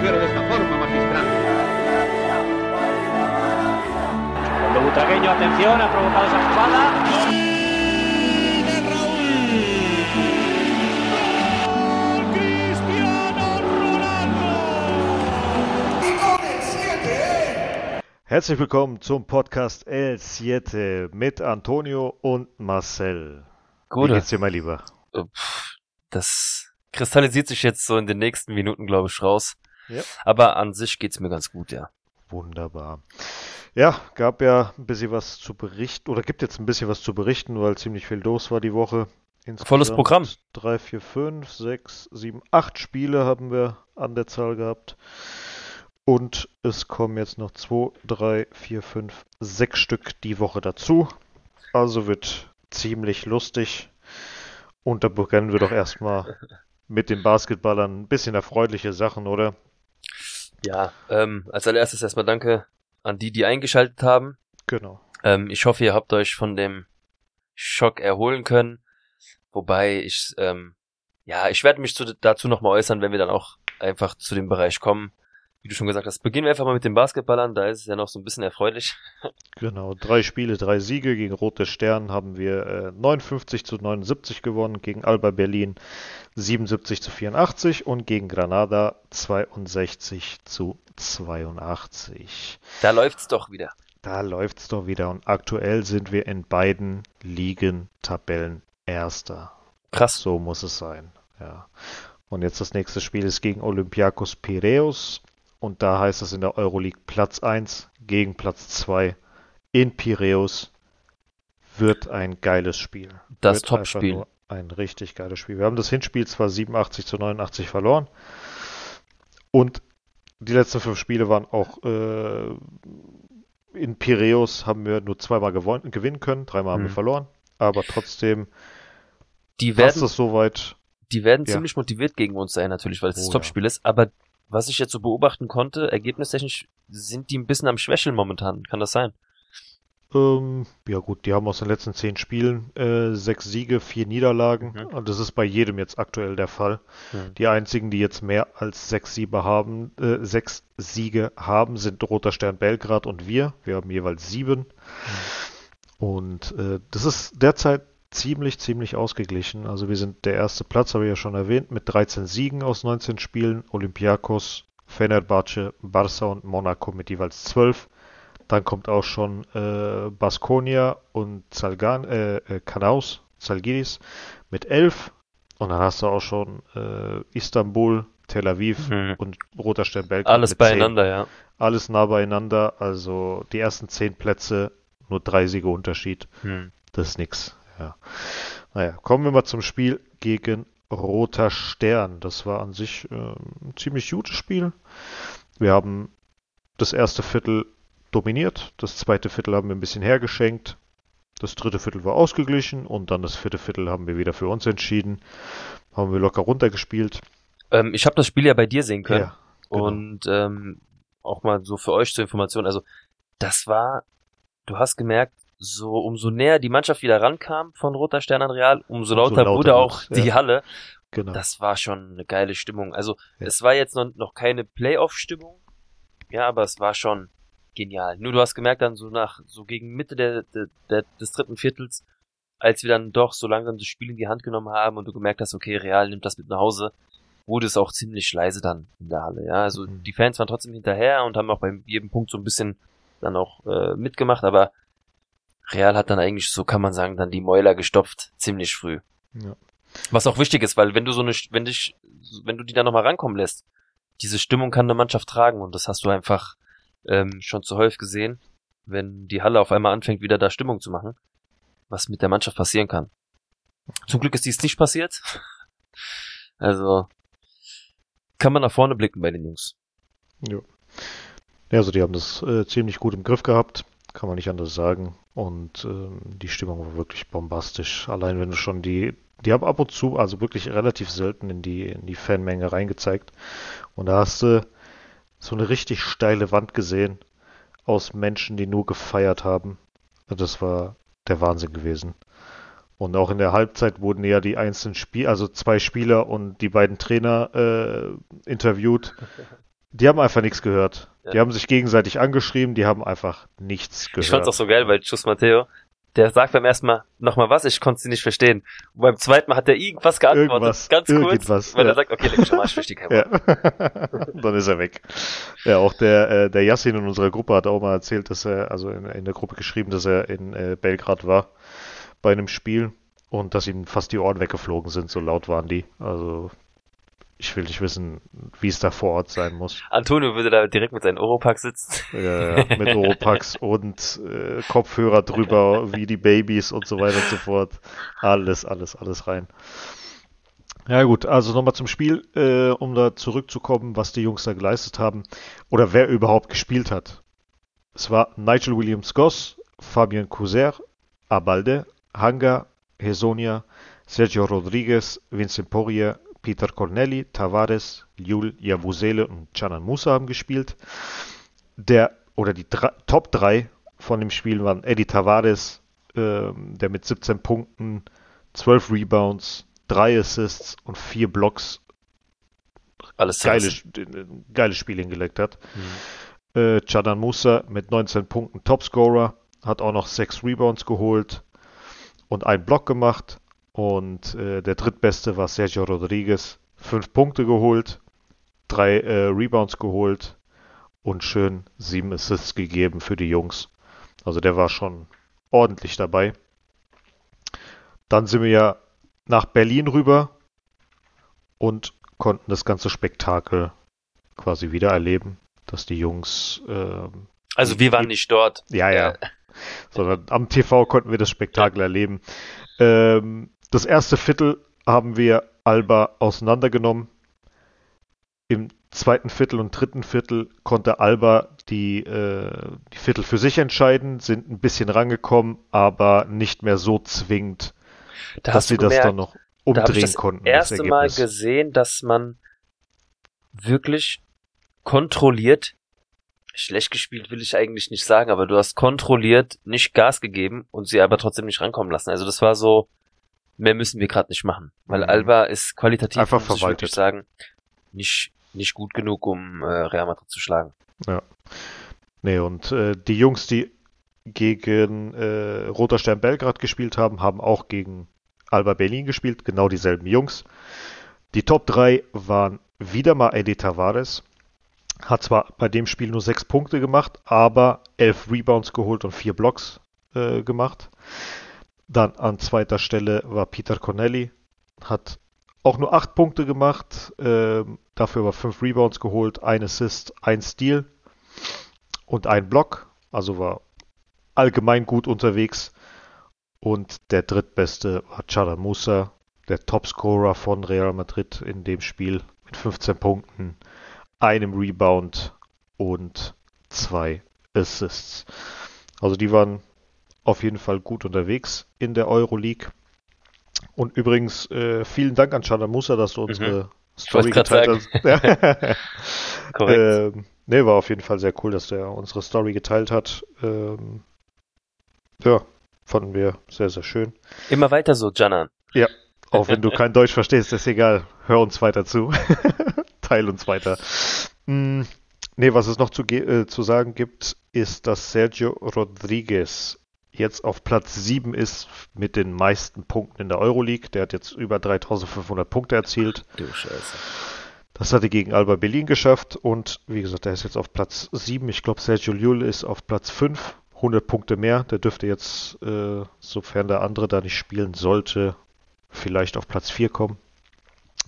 mujer de esta forma, magistral. Cuando Butragueño, atención, ha provocado esa jugada. Herzlich willkommen zum Podcast El Siete mit Antonio und Marcel. Gute. Wie geht's dir, mein Lieber? Das kristallisiert sich jetzt so in den nächsten Minuten, glaube ich, raus. Ja. Aber an sich geht's mir ganz gut, ja. Wunderbar. Ja, gab ja ein bisschen was zu berichten, oder gibt jetzt ein bisschen was zu berichten, weil ziemlich viel los war die Woche. Insgesamt Volles Programm. Drei, vier, fünf, sechs, sieben, acht Spiele haben wir an der Zahl gehabt. Und es kommen jetzt noch zwei, drei, vier, fünf, sechs Stück die Woche dazu. Also wird ziemlich lustig. Und da beginnen wir doch erstmal mit den Basketballern. Ein bisschen erfreuliche Sachen, oder? Ja, ähm, als allererstes erstmal danke an die, die eingeschaltet haben. Genau. Ähm, ich hoffe, ihr habt euch von dem Schock erholen können. Wobei ich, ähm, ja, ich werde mich zu, dazu nochmal äußern, wenn wir dann auch einfach zu dem Bereich kommen. Wie du schon gesagt hast, beginnen wir einfach mal mit den Basketballern, da ist es ja noch so ein bisschen erfreulich. Genau, drei Spiele, drei Siege. Gegen Rote Stern haben wir äh, 59 zu 79 gewonnen, gegen Alba Berlin 77 zu 84 und gegen Granada 62 zu 82. Da läuft's doch wieder. Da läuft's doch wieder und aktuell sind wir in beiden Ligen Tabellenerster. Krass. So muss es sein, ja. Und jetzt das nächste Spiel ist gegen Olympiakos Piraeus. Und da heißt es in der Euroleague Platz 1 gegen Platz 2 in Piräus. Wird ein geiles Spiel. Das Topspiel. Ein richtig geiles Spiel. Wir haben das Hinspiel zwar 87 zu 89 verloren. Und die letzten fünf Spiele waren auch äh, in Piräus haben wir nur zweimal gewonnen, gewinnen können, dreimal haben wir Mhm. verloren. Aber trotzdem Die passt werden, es soweit. die werden Ja. ziemlich motiviert gegen uns sein, natürlich, weil es das Oh, Topspiel ist. Aber was ich jetzt so beobachten konnte, ergebnistechnisch sind die ein bisschen am Schwächeln momentan. Kann das sein? Ähm, ja gut, die haben aus den letzten zehn Spielen äh, sechs Siege, vier Niederlagen. Mhm. Und das ist bei jedem jetzt aktuell der Fall. Mhm. Die einzigen, die jetzt mehr als sechs Siege haben, äh, sechs Siege haben, sind Roter Stern Belgrad und wir. Wir haben jeweils sieben. Und äh, das ist derzeit ziemlich, ziemlich ausgeglichen. Also wir sind der erste Platz, habe ich ja schon erwähnt, mit 13 Siegen aus 19 Spielen. Olympiakos, Fenerbahce, Barca und Monaco mit jeweils 12. Dann kommt auch schon äh, Baskonia und Zalgan, äh, äh, Kanaus, Zalgiris mit 11. Und dann hast du auch schon äh, Istanbul, Tel Aviv Mhm. und Roter Stern Belgrad Alles mit 10. beieinander, ja. Alles nah beieinander. Also die ersten 10 Plätze, nur drei Siege Unterschied. Hm. Das ist nix. Ja. Naja, kommen wir mal zum Spiel gegen Roter Stern. Das war an sich äh, ein ziemlich gutes Spiel. Wir haben das erste Viertel dominiert, das zweite Viertel haben wir ein bisschen hergeschenkt, das dritte Viertel war ausgeglichen und dann das vierte Viertel haben wir wieder für uns entschieden. Haben wir locker runtergespielt. Ähm, ich habe das Spiel ja bei dir sehen können. Ja, genau. Und ähm, auch mal so für euch zur Information, also das war, du hast gemerkt, so umso näher die Mannschaft wieder rankam von Roter Stern an Real, umso lauter, lauter wurde auch wird's, die ja. Halle. genau. Das war schon eine geile Stimmung. Also Ja. es war jetzt noch, noch keine Playoff-Stimmung, ja, aber es war schon genial. Nur du hast gemerkt dann so nach, so gegen Mitte der, der, der, des dritten Viertels, als wir dann doch so langsam das Spiel in die Hand genommen haben und du gemerkt hast, okay, Real nimmt das mit nach Hause, wurde es auch ziemlich leise dann in der Halle. Ja, also Mhm. die Fans waren trotzdem hinterher und haben auch bei jedem Punkt so ein bisschen dann auch äh, mitgemacht, aber Real hat dann eigentlich, so kann man sagen, dann die Mäuler gestopft, ziemlich früh. Ja. Was auch wichtig ist, weil wenn du so eine, wenn dich, wenn du die da nochmal rankommen lässt, diese Stimmung kann eine Mannschaft tragen und das hast du einfach ähm, schon zu häufig gesehen, wenn die Halle auf einmal anfängt, wieder da Stimmung zu machen, was mit der Mannschaft passieren kann. Zum Glück ist dies nicht passiert. Also kann man nach vorne blicken bei den Jungs. Ja. Ja, also die haben das äh, ziemlich gut im Griff gehabt, kann man nicht anders sagen. Und ähm, die Stimmung war wirklich bombastisch. Allein wenn du schon die, die haben ab und zu, also wirklich relativ selten in die, in die Fanmenge reingezeigt. Und da hast du so eine richtig steile Wand gesehen aus Menschen, die nur gefeiert haben. Das war der Wahnsinn gewesen. Und auch in der Halbzeit wurden ja die einzelnen Spiel, also zwei Spieler und die beiden Trainer äh, interviewt. Die haben einfach nichts gehört. Ja. Die haben sich gegenseitig angeschrieben, die haben einfach nichts gehört. Ich fand's auch so geil, weil Chus Matteo, der sagt beim ersten Mal nochmal was, ich konnte sie nicht verstehen. Und beim zweiten Mal hat er irgendwas geantwortet, Irgendwas, ganz kurz, irgendwas, weil ja. er sagt, okay, leg mich Arsch, ich verstehe kein Wort. Ja. Dann ist er weg. Ja, auch der, äh, der Yassin in unserer Gruppe hat auch mal erzählt, dass er, also in, in der Gruppe geschrieben, dass er in äh, Belgrad war bei einem Spiel und dass ihm fast die Ohren weggeflogen sind, so laut waren die. Also ich will nicht wissen, wie es da vor Ort sein muss. Antonio würde da direkt mit seinen Oropack sitzen. Ja, ja, mit Oropax und äh, Kopfhörer drüber, wie die Babys und so weiter und so fort. Alles, alles, alles rein. Ja gut, also nochmal zum Spiel, äh, um da zurückzukommen, was die Jungs da geleistet haben oder wer überhaupt gespielt hat. Es war Nigel Williams-Goss, Fabian Couser, Abalde, Hanga, Hesonia, Sergio Rodriguez, Vincent Poirier, Peter Corneli, Tavares, Jul Yabusele und Canan Musa haben gespielt. Der oder die drei, Top 3 von dem Spiel waren Eddie Tavares, ähm, der mit 17 Punkten, 12 Rebounds, 3 Assists und 4 Blocks Alles geiles, ein geiles Spiel hingelegt hat. Mhm. Äh, Canan Musa mit 19 Punkten Topscorer, hat auch noch 6 Rebounds geholt und einen Block gemacht. Und äh, der drittbeste war Sergio Rodriguez, 5 Punkte geholt, 3 äh, Rebounds geholt und schön 7 Assists gegeben für die Jungs. Also der war schon ordentlich dabei. Dann sind wir ja nach Berlin rüber und konnten das ganze Spektakel quasi wieder erleben, dass die Jungs, ähm, Also wir waren nicht dort. ja, ja, sondern am TV konnten wir das Spektakel erleben. Ähm, das erste Viertel haben wir Alba auseinandergenommen. Im zweiten Viertel und dritten Viertel konnte Alba die, äh, die Viertel für sich entscheiden, sind ein bisschen rangekommen, aber nicht mehr so zwingend, Da dass sie du das gemerkt, dann noch da habe ich umdrehen das konnten. erste Mal gesehen, dass man wirklich kontrolliert, schlecht gespielt will ich eigentlich nicht sagen, aber du hast kontrolliert nicht Gas gegeben und sie aber trotzdem nicht rankommen lassen. Also das war so, mehr müssen wir gerade nicht machen, weil Mhm. Alba ist qualitativ, Einfach muss ich verwaltet. wirklich sagen, nicht, nicht gut genug, um äh, Real Madrid zu schlagen. Nee, und äh, die Jungs, die gegen äh, Roter Stern Belgrad gespielt haben, haben auch gegen Alba Berlin gespielt, genau dieselben Jungs. Die Top 3 waren wieder mal Eddie Tavares. Hat zwar bei dem Spiel nur 6 Punkte gemacht, aber 11 Rebounds geholt und 4 Blocks äh, gemacht. Dann an zweiter Stelle war Peter Corneli, hat auch nur 8 Punkte gemacht, ähm, dafür aber 5 Rebounds geholt, ein Assist, ein Steal und ein Block, also war allgemein gut unterwegs. Und der drittbeste war Chada Musa, der Topscorer von Real Madrid in dem Spiel mit 15 Punkten, einem Rebound und zwei Assists. Also die waren auf jeden Fall gut unterwegs in der Euroleague. Und übrigens äh, vielen Dank an Chada Musa, dass du unsere Story wollte grad geteilt hast. Korrekt. Ähm, nee, war auf jeden Fall sehr cool, dass der unsere Story geteilt hat. Ähm, ja, fanden wir sehr, sehr schön. Immer weiter so, Janan. Auch wenn du kein Deutsch verstehst, ist egal. Hör uns weiter zu. Teil uns weiter. Mm, nee, was es noch zu, äh, zu sagen gibt, ist, dass Sergio Rodriguez jetzt auf Platz 7 ist mit den meisten Punkten in der Euroleague. Der hat jetzt über 3500 Punkte erzielt. Du Scheiße. Das hat er gegen Alba Berlin geschafft und wie gesagt, er ist jetzt auf Platz 7. Ich glaube, Sergio Llull ist auf Platz 5. 100 Punkte mehr. Der dürfte jetzt, äh, sofern der andere da nicht spielen sollte, vielleicht auf Platz 4 kommen.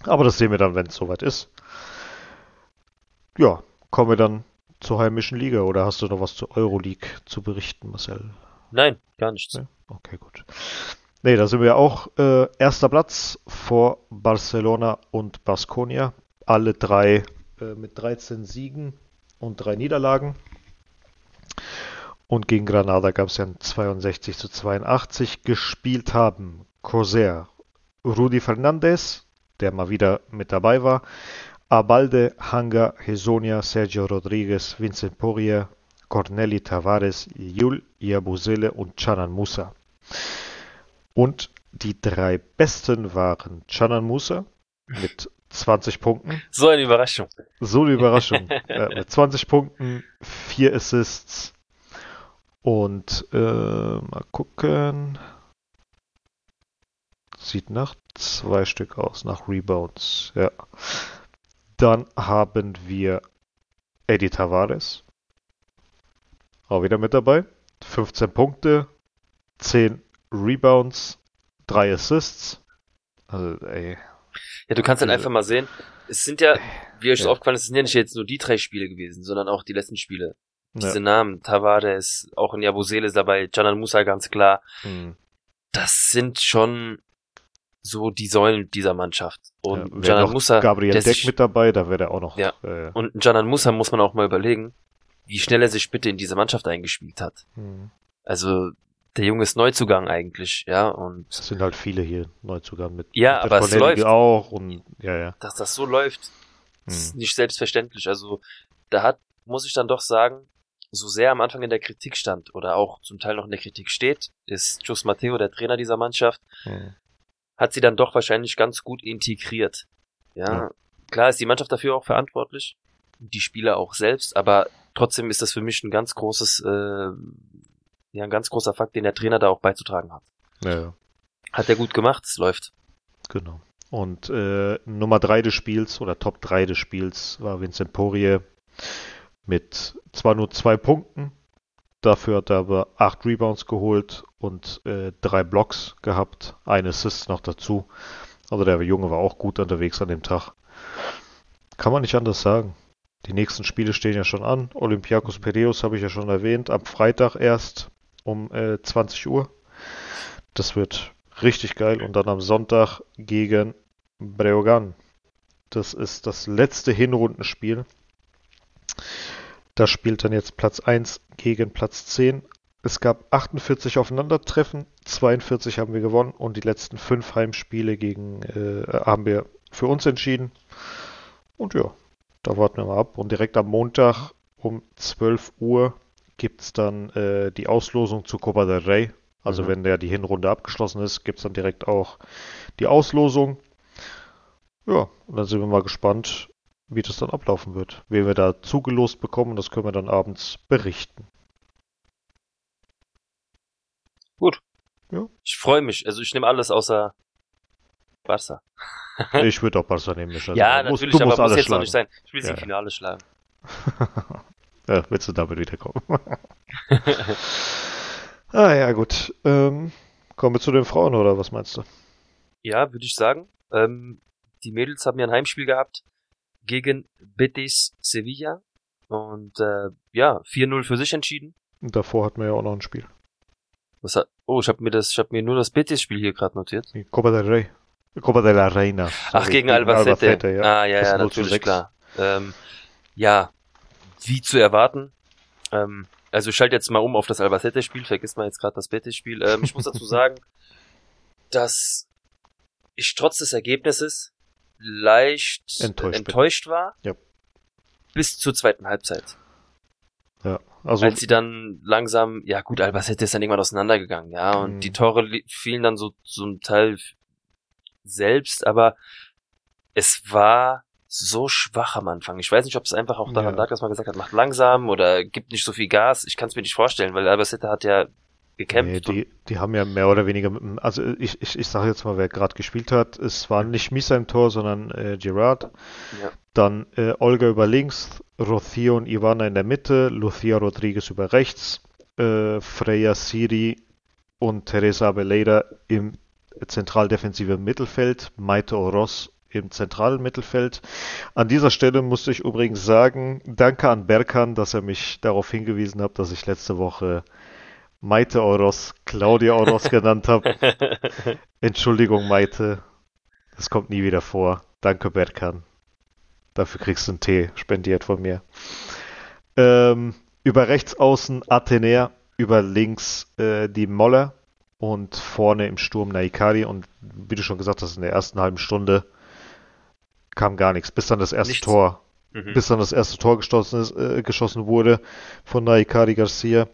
Aber das sehen wir dann, wenn es soweit ist. Ja, kommen wir dann zur heimischen Liga oder hast du noch was zur Euroleague zu berichten, Marcel? Nein, gar nichts. Nee? Okay, gut. Nee, da sind wir auch äh, erster Platz vor Barcelona und Baskonia. Alle drei äh, mit 13 Siegen und drei Niederlagen. Und gegen Granada gab es ja ein 62 zu 82. Gespielt haben Corsair, Rudi Fernandez, der mal wieder mit dabei war, Abalde, Hanga, Hesonia, Sergio Rodriguez, Vincent Poirier, Corneli Tavares, Jul Yabusele und Canan Musa. Und die drei besten waren Canan Musa mit 20 Punkten. So eine Überraschung. So eine Überraschung. ja, mit 20 Punkten, 4 Assists und äh, mal gucken. Sieht nach zwei Stück aus, nach Rebounds. Ja. Dann haben wir Eddie Tavares. Auch wieder mit dabei. 15 Punkte, 10 Rebounds, 3 Assists. Also, ey. Ja, du kannst dann Diese- einfach mal sehen, es sind ja, wie euch Ja. aufgefallen ist, es sind ja nicht jetzt nur die drei Spiele gewesen, sondern auch die letzten Spiele. Diese Ja. Namen, Tavares, auch in Yabusele ist dabei, Janan Musa ganz klar. Hm. Das sind schon so die Säulen dieser Mannschaft. Und Ja, Janan Musa, Gabriel Deck mit dabei, da wäre der auch noch. Ja. Äh, und Janan Musa muss man auch mal überlegen, wie schnell er sich bitte in diese Mannschaft eingespielt hat. hm. Also, der Junge ist Neuzugang eigentlich, ja, und Es sind halt viele hier Neuzugang mit. Ja, mit aber es läuft. auch und ja, ja. dass das so läuft, Hm. ist nicht selbstverständlich. Also da hat, muss ich dann doch sagen, so sehr am Anfang in der Kritik stand oder auch zum Teil noch in der Kritik steht, ist Jus Matteo, der Trainer dieser Mannschaft, Hm. hat sie dann doch wahrscheinlich ganz gut integriert. Ja. klar ist die Mannschaft dafür auch verantwortlich, die Spieler auch selbst, aber trotzdem ist das für mich ein ganz großes, äh, ja, ein ganz großer Fakt, den der Trainer da auch beizutragen hat. Ja, ja. Hat er gut gemacht, es läuft. Genau. Und äh, Nummer 3 des Spiels oder Top 3 des Spiels war Vincent Poirier mit zwar nur zwei Punkten, dafür hat er aber acht Rebounds geholt und äh, drei Blocks gehabt, ein Assist noch dazu. Also der Junge war auch gut unterwegs an dem Tag. Kann man nicht anders sagen. Die nächsten Spiele stehen ja schon an. Olympiakos Piraeus habe ich ja schon erwähnt, am Freitag erst um äh, 20 Uhr. Das wird richtig geil. Und dann am Sonntag gegen Breogan. Das ist das letzte Hinrundenspiel. Da spielt dann jetzt Platz 1 gegen Platz 10. Es gab 48 Aufeinandertreffen, 42 haben wir gewonnen und die letzten fünf Heimspiele gegen äh, haben wir für uns entschieden. Und ja, da warten wir mal ab. Und direkt am Montag um 12 Uhr gibt es dann äh, die Auslosung zu Copa del Rey. Also Mhm. wenn der die Hinrunde abgeschlossen ist, gibt es dann direkt auch die Auslosung. Ja, und dann sind wir mal gespannt, wie das dann ablaufen wird. Wen wir da zugelost bekommen, das können wir dann abends berichten. Ich freue mich, also ich nehme alles außer Barca. Ich würde auch Barca nehmen. Micha. Ja, musst- natürlich, du aber muss jetzt noch schlagen. nicht sein. Ich will sie Ja, im. Finale schlagen. ja, willst du damit wiederkommen? ah ja, gut. Ähm, kommen wir zu den Frauen, oder was meinst du? Ja, würde ich sagen. Ähm, die Mädels haben ja ein Heimspiel gehabt gegen Betis Sevilla und äh, ja, 4-0 für sich entschieden. Und davor hatten wir ja auch noch ein Spiel. Was hat, oh, ich habe mir das, ich habe mir nur das Betis-Spiel hier gerade notiert. Die Copa del Rey. Copa de la Reina. Ach, Sorry, gegen Albacete. ja. Ah, ja, Das ja, 0 zu natürlich, 6. klar. Ähm, ja, wie zu erwarten. Ähm, also ich schalte jetzt mal um auf das Albacete-Spiel, vergiss mal jetzt gerade das Betis-Spiel. Ähm, ich muss dazu sagen, dass ich trotz des Ergebnisses leicht Enttäuscht enttäuscht war. Ja. Bis zur zweiten Halbzeit. Ja, also als sie dann langsam, ja gut, Albacete ist dann irgendwann auseinandergegangen, ja, und die Tore li- fielen dann so zum Teil selbst, aber es war so schwach am Anfang. Ich weiß nicht, ob es einfach auch daran Ja. lag, dass man gesagt hat, macht langsam oder gibt nicht so viel Gas. Ich kann es mir nicht vorstellen, weil Albacete hat ja Nee, gekämpft. und, die, die haben ja mehr oder weniger, also ich, ich, ich sage jetzt mal, wer gerade gespielt hat, es war nicht Misa im Tor, sondern äh, Gerard. Ja. Dann äh, Olga über links, Rocío und Ivana in der Mitte, Lucia Rodriguez über rechts, äh, Freya Siri und Teresa Abeleda im zentraldefensiven Mittelfeld, Maite Oroz im zentralen Mittelfeld. An dieser Stelle musste ich übrigens sagen, danke an Berkan, dass er mich darauf hingewiesen hat, dass ich letzte Woche Maite Oroz, Claudia Oroz genannt habe. Entschuldigung, Maite. Das kommt nie wieder vor. Danke, Berkan. Dafür kriegst du einen Tee spendiert von mir. Ähm, über rechts außen Athener, über links äh, die Moller und vorne im Sturm Naikari. Und wie du schon gesagt hast, in der ersten halben Stunde kam gar nichts, bis dann das erste Nichts. Tor Mhm. bis dann das erste Tor geschossen, ist, äh, geschossen wurde von Naikari Garcia.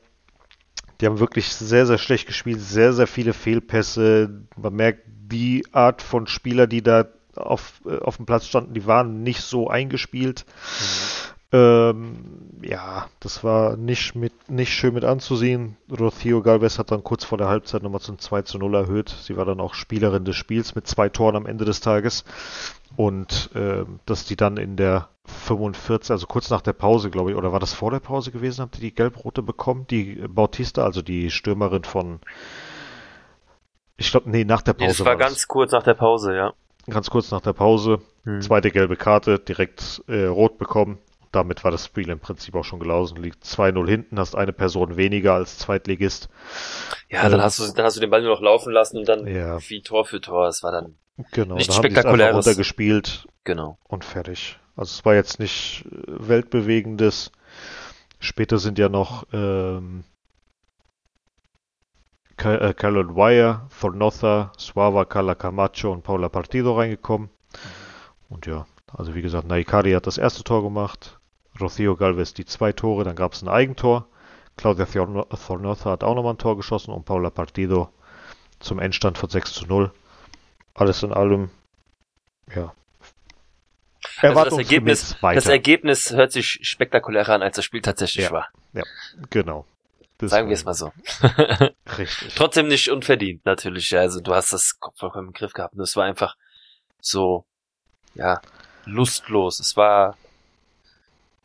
Die haben wirklich sehr, sehr schlecht gespielt, sehr, sehr viele Fehlpässe. Man merkt, die Art von Spieler, die da auf, äh, auf dem Platz standen, die waren nicht so eingespielt. Mhm. Ähm, ja, das war nicht, mit, nicht schön mit anzusehen. Rocio Galvez hat dann kurz vor der Halbzeit nochmal zum 2 zu 0 erhöht. Sie war dann auch Spielerin des Spiels mit zwei Toren am Ende des Tages. Und äh, dass die dann in der 45, also kurz nach der Pause, glaube ich, oder war das vor der Pause gewesen, habt ihr die gelb-rote bekommen? Die Bautista, also die Stürmerin von, ich glaube, nee, nach der Pause. Das war, war ganz das. kurz nach der Pause, ja. Ganz kurz nach der Pause. Hm. Zweite gelbe Karte, direkt äh, rot bekommen damit war das Spiel im Prinzip auch schon gelaufen. Liegt 2-0 hinten, hast eine Person weniger als Zweitligist. Ja, dann ähm, hast du, dann hast du den Ball nur noch laufen lassen und dann ja. wie Tor für Tor. Es war dann genau, nicht da spektakuläres. Haben runtergespielt. Genau. Und fertig. Also es war jetzt nicht äh, weltbewegendes. Später sind ja noch ähm, äh, Carolyn Wire, Fornotha, Suava, Carla Camacho und Paula Partido reingekommen. Mhm. Und ja, also wie gesagt, Naikari hat das erste Tor gemacht, Rocio Galvez die zwei Tore, dann gab es ein Eigentor. Claudia Thornotha hat auch nochmal ein Tor geschossen und Paula Partido zum Endstand von 6 zu 0. Alles in allem, ja. Also das Ergebnis, das Ergebnis hört sich spektakulärer an, als das Spiel tatsächlich ja, war. Ja, genau. Das Sagen wir es mal so. Richtig. Trotzdem nicht unverdient, natürlich. Also du hast das vollkommen im Griff gehabt. Und es war einfach so, ja, lustlos. Es war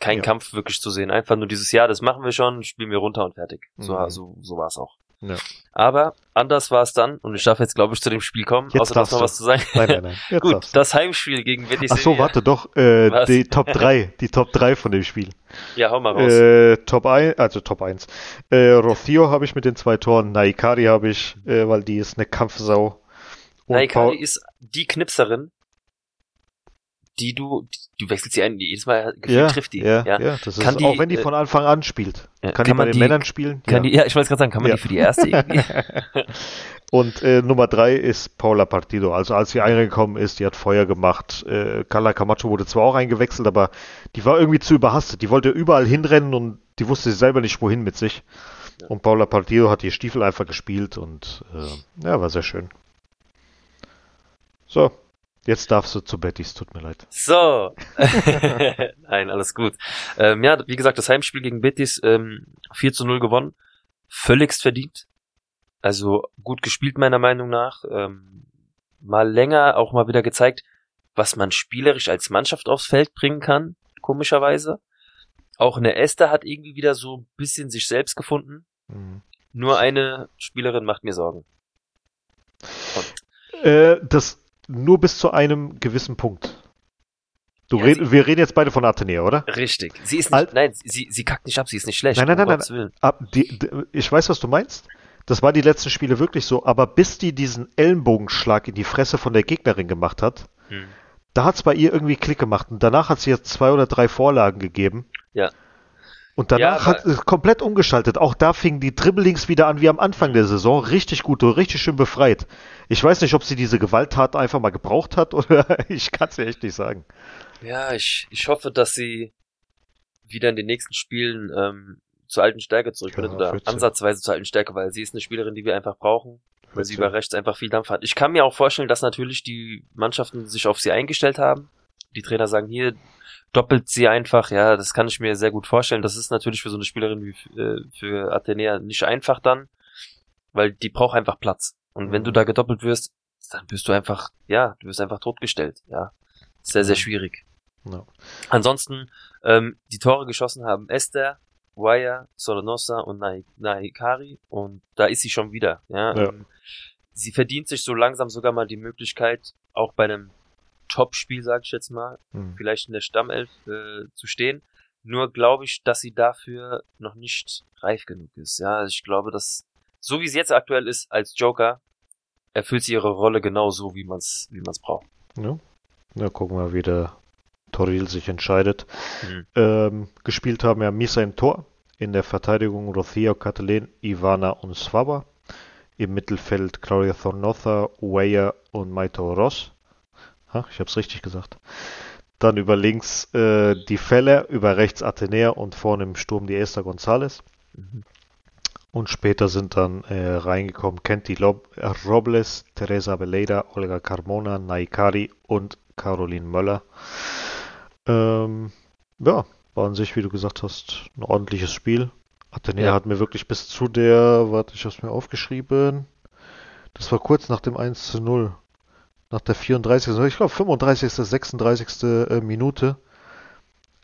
kein ja. Kampf wirklich zu sehen. Einfach nur dieses Jahr, das machen wir schon, spielen wir runter und fertig. So, mhm. so, so war es auch. Ja. Aber anders war es dann, und ich darf jetzt, glaube ich, zu dem Spiel kommen, jetzt außer noch was zu sagen. Nein, nein, nein. Jetzt Gut, das Heimspiel gegen Betis. Ach so, warte doch, äh, die Top 3, die Top 3 von dem Spiel. Ja, hau mal raus. Äh, Top 1, also Top 1. Äh, Rocio habe ich mit den zwei Toren, Naikari habe ich, äh, weil die ist eine Kampfsau. Und Naikari Paul ist die Knipserin, die du, du wechselst sie ein, jedes Mal ja, trifft die. Ja, ja, ja das kann ist, die, auch wenn die äh, von Anfang an spielt. Ja, kann, kann die bei den die, Männern spielen? Kann ja. Die, ja, ich wollte gerade sagen, kann man ja. die für die erste irgendwie? Und äh, Nummer drei ist Paula Partido. Also als sie reingekommen ist, die hat Feuer gemacht. Äh, Carla Camacho wurde zwar auch eingewechselt, aber die war irgendwie zu überhastet. Die wollte überall hinrennen und die wusste selber nicht wohin mit sich. Und Paula Partido hat die Stiefel einfach gespielt und äh, ja, war sehr schön. So, Jetzt darfst du zu Bettys, tut mir leid. So. Nein, alles gut. Ähm, ja, wie gesagt, das Heimspiel gegen Betis ähm, 4 zu 0 gewonnen. Völligst verdient. Also gut gespielt meiner Meinung nach. Ähm, mal länger auch mal wieder gezeigt, was man spielerisch als Mannschaft aufs Feld bringen kann, komischerweise. Auch eine Esther hat irgendwie wieder so ein bisschen sich selbst gefunden. Mhm. Nur eine Spielerin macht mir Sorgen. Äh, das nur bis zu einem gewissen Punkt. Du ja, red, wir reden jetzt beide von Athenea, oder? Richtig. Sie ist nicht, Alt, nein, sie, sie kackt nicht ab, sie ist nicht schlecht. Nein, nein, nein, nein. Ab, die, die, ich weiß, was du meinst. Das war die letzten Spiele wirklich so, aber bis die diesen Ellenbogenschlag in die Fresse von der Gegnerin gemacht hat, hm. da hat es bei ihr irgendwie Klick gemacht. Und danach hat sie jetzt zwei oder drei Vorlagen gegeben. Ja. Und danach ja, hat es komplett umgeschaltet. Auch da fingen die Dribblings wieder an wie am Anfang der Saison. Richtig gut, richtig schön befreit. Ich weiß nicht, ob sie diese Gewalttat einfach mal gebraucht hat oder ich kann es ja echt nicht sagen. Ja, ich, ich hoffe, dass sie wieder in den nächsten Spielen ähm, zur alten Stärke zurückfindet ja, oder ansatzweise zur alten Stärke, weil sie ist eine Spielerin, die wir einfach brauchen, weil sie über rechts einfach viel Dampf hat. Ich kann mir auch vorstellen, dass natürlich die Mannschaften sich auf sie eingestellt haben. Die Trainer sagen, hier, doppelt sie einfach, ja, das kann ich mir sehr gut vorstellen. Das ist natürlich für so eine Spielerin wie äh, für Athenea nicht einfach dann, weil die braucht einfach Platz. Und wenn du mhm. da gedoppelt wirst, dann bist du einfach, ja, du wirst einfach totgestellt, ja. Sehr, sehr mhm. schwierig. No. Ansonsten, ähm, die Tore geschossen haben Esther, Waya, Solonosa und Naikari und da ist sie schon wieder, ja. ja. Ähm, sie verdient sich so langsam sogar mal die Möglichkeit, auch bei einem Top-Spiel, sag ich jetzt mal, mhm. vielleicht in der Stammelf äh, zu stehen. Nur glaube ich, dass sie dafür noch nicht reif genug ist. Ja, ich glaube, dass so wie sie jetzt aktuell ist als Joker, erfüllt sie ihre Rolle genau so, wie man es wie man's braucht. Ja. Na, gucken wir, wie der Toril sich entscheidet. Mhm. Ähm, gespielt haben ja Misa im Tor, in der Verteidigung Rocio Catalin, Ivana und Svaba. Im Mittelfeld Claudia Thornotha, Weyer und Maito Ross. Ha, ich habe es richtig gesagt. Dann über links äh, die Fälle, über rechts Athenea und vorne im Sturm die Esther González. Mhm. Und später sind dann äh, reingekommen Kenti Lob Robles, Teresa Beleida, Olga Carmona, Naikari und Caroline Möller. Ähm, ja, war an sich, wie du gesagt hast, ein ordentliches Spiel. Atenea Ja. hat mir wirklich bis zu der, warte, ich hab's mir aufgeschrieben. Das war kurz nach dem 1 zu 0. Nach der 34. Ich glaube 35. 36. äh, Minute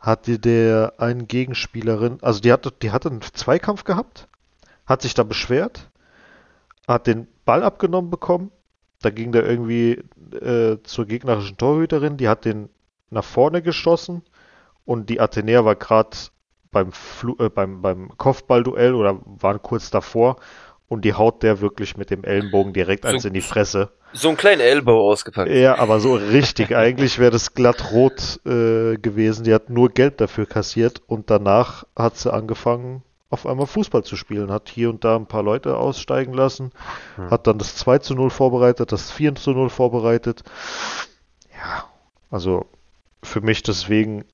hatte der einen Gegenspielerin, also die hatte, die hatte einen Zweikampf gehabt, hat sich da beschwert, hat den Ball abgenommen bekommen, da ging der irgendwie äh, zur gegnerischen Torhüterin, die hat den nach vorne geschossen und die Athenäer war gerade beim, äh, beim, beim Kopfballduell oder waren kurz davor und die haut der wirklich mit dem Ellenbogen direkt So- eins in die Fresse. So einen kleinen Elbow ausgepackt. Ja, aber so richtig. Eigentlich wäre das glatt rot äh, gewesen. Die hat nur Geld dafür kassiert und danach hat sie angefangen, auf einmal Fußball zu spielen. Hat hier und da ein paar Leute aussteigen lassen, Hm. hat dann das 2 zu 0 vorbereitet, das 4 zu 0 vorbereitet. Ja, also für mich deswegen,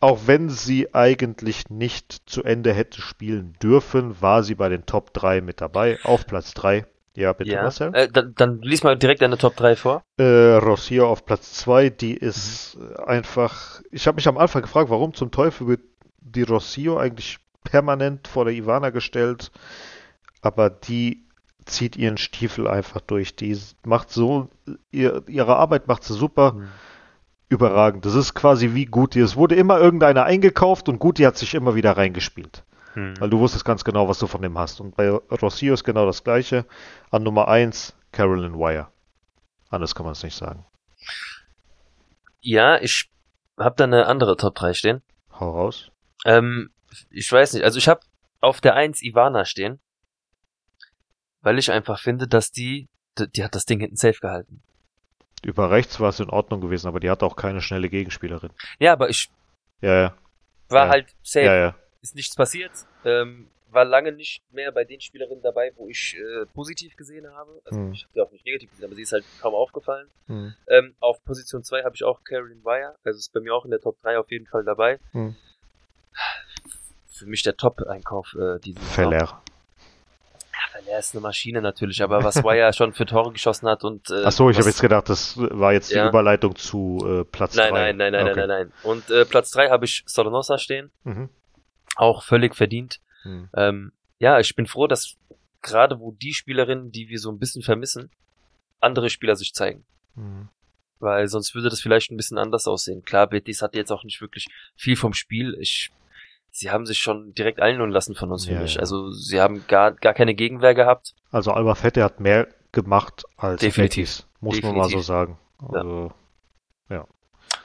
auch wenn sie eigentlich nicht zu Ende hätte spielen dürfen, war sie bei den Top 3 mit dabei, auf Platz 3. Ja, bitte, Ja. Marcel. Äh, dann, dann lies mal direkt deine Top 3 vor. Äh, Rossier auf Platz 2, die ist äh, einfach. Ich habe mich am Anfang gefragt, warum zum Teufel wird die Rossio eigentlich permanent vor der Ivana gestellt, aber die zieht ihren Stiefel einfach durch. Die macht so, ihr, ihre Arbeit macht sie super, überragend. Das ist quasi wie Guti. Es wurde immer irgendeiner eingekauft und Guti hat sich immer wieder reingespielt. Hm. Weil du wusstest ganz genau, was du von dem hast. Und bei Rossio ist genau das gleiche. An Nummer 1 Carolyn Wire. Anders kann man es nicht sagen. Ja, ich habe da eine andere Top 3 stehen. Hau raus. Ähm, ich weiß nicht, also ich habe auf der 1 Ivana stehen, weil ich einfach finde, dass die, die, die hat das Ding hinten safe gehalten. Über rechts war es in Ordnung gewesen, aber die hatte auch keine schnelle Gegenspielerin. Ja, aber ich Ja, ja. war Ja. halt safe. Ist nichts passiert. Ähm, war lange nicht mehr bei den Spielerinnen dabei, wo ich äh, positiv gesehen habe. Also Hm. ich habe sie auch nicht negativ gesehen, aber sie ist halt kaum aufgefallen. Hm. Ähm, auf Position 2 habe ich auch Caroline Wire, also ist bei mir auch in der Top 3 auf jeden Fall dabei. Hm. Für mich der Top-Einkauf äh, diesen Feller. Ja, Feller ist eine Maschine natürlich, aber was Wire schon für Tore geschossen hat und äh, Achso, ich habe jetzt gedacht, das war jetzt die Ja. Überleitung zu äh, Platz Nein, 3. nein, nein, nein, okay. nein, nein, nein. Und äh, Platz 3 habe ich Solonosa stehen, Mhm. auch völlig verdient. Hm. Ähm, ja, ich bin froh, dass gerade wo die Spielerinnen, die wir so ein bisschen vermissen, andere Spieler sich zeigen. Hm. Weil sonst würde das vielleicht ein bisschen anders aussehen. Klar, Betis hatte jetzt auch nicht wirklich viel vom Spiel. Ich, sie haben sich schon direkt einholen lassen von uns, finde Ja, ich. ja. Also sie haben gar, gar keine Gegenwehr gehabt. Also Alba Fette hat mehr gemacht als Definitiv. Betis, muss man mal so Definitiv. sagen. Ja. Also,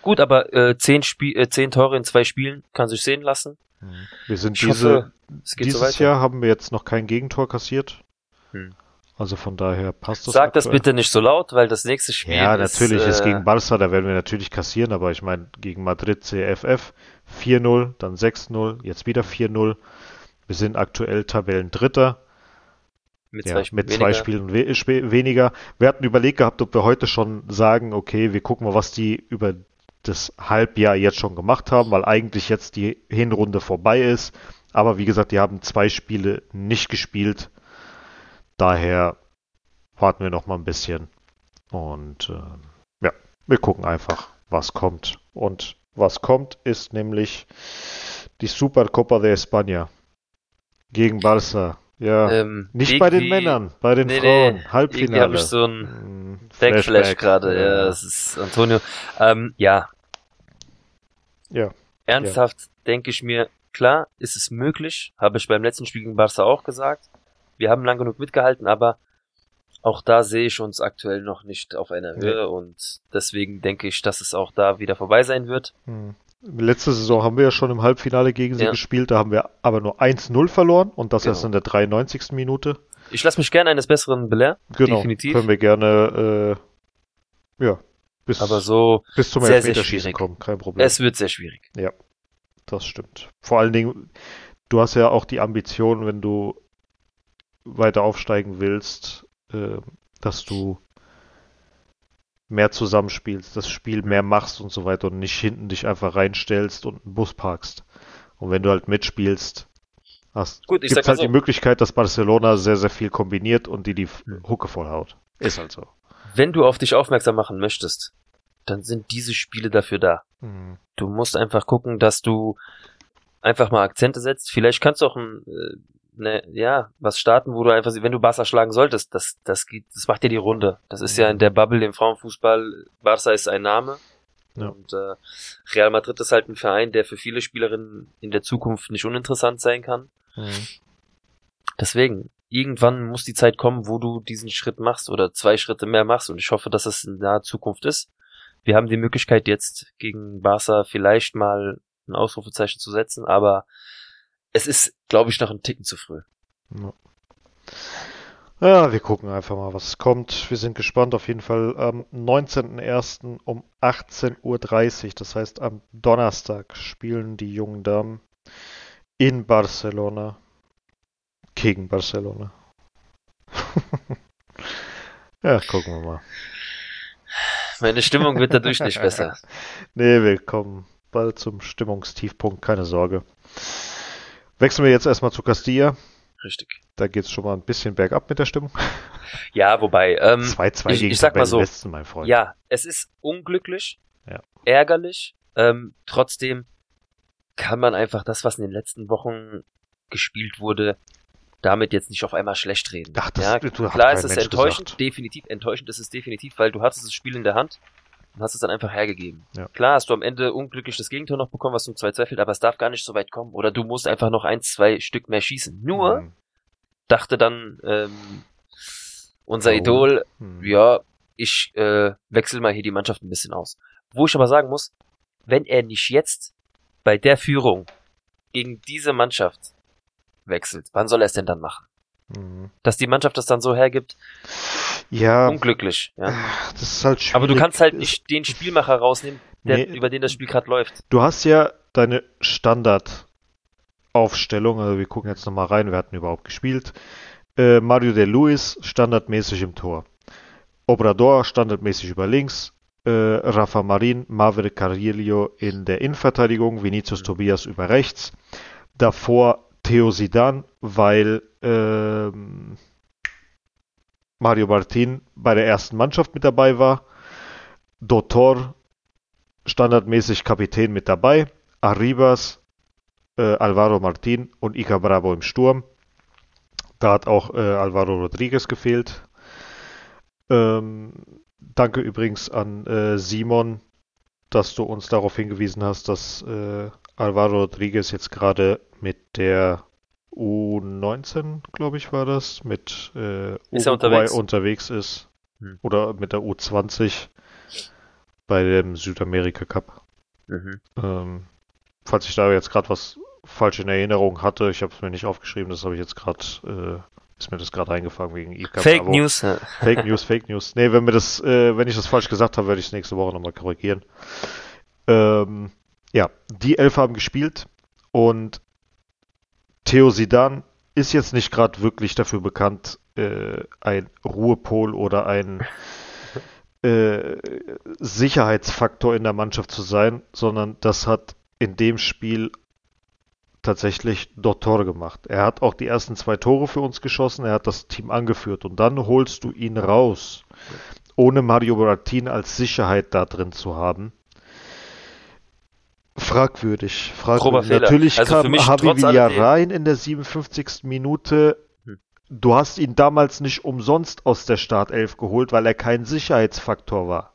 Gut, aber äh, zehn, Spiel, äh, zehn Tore in zwei Spielen kann sich sehen lassen. hm. Wir sind Ich diese, hoffe, dieses so. Jahr haben wir jetzt noch kein Gegentor kassiert. Hm. Also von daher passt das. Sag das aktuell. bitte nicht so laut, weil das nächste Spiel Ja, ist, natürlich, äh, ist gegen Barca, da werden wir natürlich kassieren, aber ich meine, gegen Madrid CFF 4-0, dann 6-0, jetzt wieder 4-0. Wir sind aktuell Tabellendritter, mit ja, zwei, Spielen mit zwei weniger. Spielen we sp- weniger. Wir hatten überlegt gehabt, ob wir heute schon sagen, okay, wir gucken mal, was die über das Halbjahr jetzt schon gemacht haben, weil eigentlich jetzt die Hinrunde vorbei ist. Aber wie gesagt, die haben zwei Spiele nicht gespielt. Daher warten wir noch mal ein bisschen. Und äh, ja, wir gucken einfach, was kommt. Und was kommt, ist nämlich die Supercopa de España gegen Barça. Ja, Ähm, nicht bei den Männern, bei den Nee, Frauen. nee, Halbfinale. habe ich so ein Mm, Backflash gerade. Ja, das ist Antonio. Ähm, ja, Ja. ernsthaft denke ich mir, klar, ist es möglich. Habe ich beim letzten Spiel gegen Barca auch gesagt. Wir haben lang genug mitgehalten, aber auch da sehe ich uns aktuell noch nicht auf einer Nee. Höhe und deswegen denke ich, dass es auch da wieder vorbei sein wird. Hm. Letzte Saison haben wir ja schon im Halbfinale gegen sie Ja. gespielt, da haben wir aber nur 1-0 verloren und das Genau. erst in der 93. Minute. Ich lasse mich gerne eines Besseren belehren, Genau, Definitiv. können wir gerne äh, ja, bis, aber so, bis zum sehr, sehr Elfmeterschießen schwierig. kommen, kein Problem. es wird sehr schwierig. Das stimmt. Vor allen Dingen, du hast ja auch die Ambition, wenn du weiter aufsteigen willst, äh, dass du mehr zusammenspielst, das Spiel mehr machst und so weiter und nicht hinten dich einfach reinstellst und einen Bus parkst. Und wenn du halt mitspielst, hast, Gut, gibt's halt so. die Möglichkeit, dass Barcelona sehr, sehr viel kombiniert und die die Hm. Hucke vollhaut. Ist halt so. Wenn du auf dich aufmerksam machen möchtest, dann sind diese Spiele dafür da. Mhm. Du musst einfach gucken, dass du einfach mal Akzente setzt. Vielleicht kannst du auch ein, äh, ne, ja, was starten, wo du einfach, wenn du Barca schlagen solltest, das, das geht, das macht dir die Runde. Das ist ja in der Bubble im Frauenfußball, Barca ist ein Name. Ja. Und äh, Real Madrid ist halt ein Verein, der für viele Spielerinnen in der Zukunft nicht uninteressant sein kann. Mhm. Deswegen, irgendwann muss die Zeit kommen, wo du diesen Schritt machst oder zwei Schritte mehr machst. Und ich hoffe, dass es in naher Zukunft ist. Wir haben die Möglichkeit jetzt gegen Barca vielleicht mal ein Ausrufezeichen zu setzen, aber es ist, glaube ich, noch ein Ticken zu früh. Ja. ja, wir gucken einfach mal, was kommt. Wir sind gespannt. Auf jeden Fall am 19.01. um 18.30 Uhr, das heißt am Donnerstag, spielen die jungen Damen in Barcelona gegen Barcelona. ja, gucken wir mal. Meine Stimmung wird dadurch nicht besser. Nee, wir kommen bald zum Stimmungstiefpunkt, keine Sorge. Wechseln wir jetzt erstmal zu Castilla. Richtig. Da geht es schon mal ein bisschen bergab mit der Stimmung. Ja, wobei, ähm, 2-2 ich- gegen ich sag mal so, Tabellenletzten, mein Freund. ja, es ist unglücklich, Ja. ärgerlich, ähm, trotzdem kann man einfach das, was in den letzten Wochen gespielt wurde, damit jetzt nicht auf einmal schlecht reden. Ach, das- ja, klar ist es Mensch enttäuschend, gesagt. definitiv enttäuschend ist es definitiv, weil du hattest das Spiel in der Hand und hast es dann einfach hergegeben. Ja. Klar hast du am Ende unglücklich das Gegentor noch bekommen, was zum 2-2 fehlt, aber es darf gar nicht so weit kommen. Oder du musst einfach noch ein, zwei Stück mehr schießen. Nur Hm, dachte dann ähm, unser Oh. Idol, hm. ja, ich äh, wechsle mal hier die Mannschaft ein bisschen aus. Wo ich aber sagen muss, wenn er nicht jetzt bei der Führung gegen diese Mannschaft wechselt, wann soll er es denn dann machen? Hm. Dass die Mannschaft das dann so hergibt, Ja, unglücklich. Ja. das ist halt schwierig. Aber du kannst halt nicht den Spielmacher rausnehmen, der, Nee. über den das Spiel gerade läuft. Du hast ja deine Standardaufstellung, also wir gucken jetzt nochmal rein, wer hat denn überhaupt gespielt. Äh, Mario de Luis standardmäßig im Tor. Obrador standardmäßig über links. Äh, Rafa Marin, Maverick Carrillo in der Innenverteidigung, Vinicius Mhm. Tobias über rechts. Davor Theo Sidan, weil ähm, Mario Martin bei der ersten Mannschaft mit dabei war. Dotor standardmäßig Kapitän mit dabei. Arribas, äh, Alvaro Martin und Ica Bravo im Sturm. Da hat auch äh, Alvaro Rodriguez gefehlt. Ähm, danke übrigens an äh, Simon, dass du uns darauf hingewiesen hast, dass äh, Alvaro Rodriguez jetzt gerade mit der U19, glaube ich, war das, mit äh, Ist er Uruguay unterwegs? unterwegs ist. Hm. Oder mit der U20 bei dem Südamerika Cup. Mhm. Ähm, falls ich da jetzt gerade was falsch in Erinnerung hatte, ich habe es mir nicht aufgeschrieben, das habe ich jetzt gerade, äh, ist mir das gerade eingefallen wegen Ica Fake Bravo. News. Fake News, Fake News. Nee, wenn mir das, äh, wenn ich das falsch gesagt habe, werde ich es nächste Woche nochmal korrigieren. Ähm, ja, die Elf haben gespielt und Theo Sidan ist jetzt nicht gerade wirklich dafür bekannt, äh, ein Ruhepol oder ein äh, Sicherheitsfaktor in der Mannschaft zu sein, sondern das hat in dem Spiel tatsächlich Dottor gemacht. Er hat auch die ersten zwei Tore für uns geschossen, er hat das Team angeführt und dann holst du ihn raus, ohne Mario Martin als Sicherheit da drin zu haben. Fragwürdig. Fragwürdig. Natürlich Also kam Villa alledem- rein in der 57. Minute. Hm. Du hast ihn damals nicht umsonst aus der Startelf geholt, weil er kein Sicherheitsfaktor war.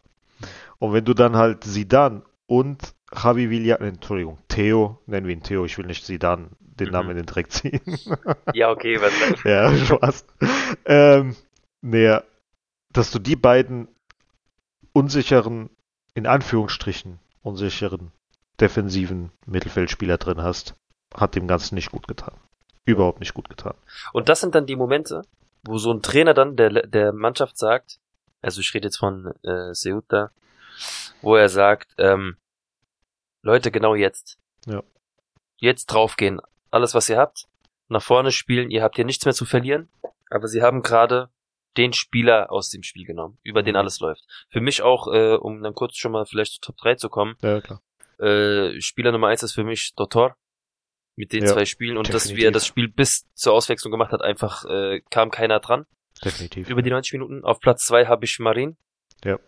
Und wenn du dann halt Sidan und Javi Villa, Entschuldigung, Theo, nennen wir ihn Theo, ich will nicht Sidan den Mhm. Namen in den Dreck ziehen. Ja, okay, was ja, Spaß. Ähm, nee, dass du die beiden unsicheren, in Anführungsstrichen, unsicheren defensiven Mittelfeldspieler drin hast, hat dem Ganzen nicht gut getan. Überhaupt nicht gut getan. Und das sind dann die Momente, wo so ein Trainer dann der, der Mannschaft sagt, also ich rede jetzt von äh, Ceuta, wo er sagt, ähm, Leute, genau jetzt. Ja. Jetzt draufgehen. Alles, was ihr habt, nach vorne spielen, ihr habt hier nichts mehr zu verlieren, aber sie haben gerade den Spieler aus dem Spiel genommen, über den alles läuft. Für mich auch, äh, um dann kurz schon mal vielleicht zu Top 3 zu kommen, Ja, klar. Äh, Spieler Nummer eins ist für mich Dotor. Mit den Ja, zwei Spielen und dass definitiv. er das Spiel bis zur Auswechslung gemacht hat, einfach äh, kam keiner dran Definitiv. über die 90 Minuten. Auf Platz zwei habe ich Marin. Ja.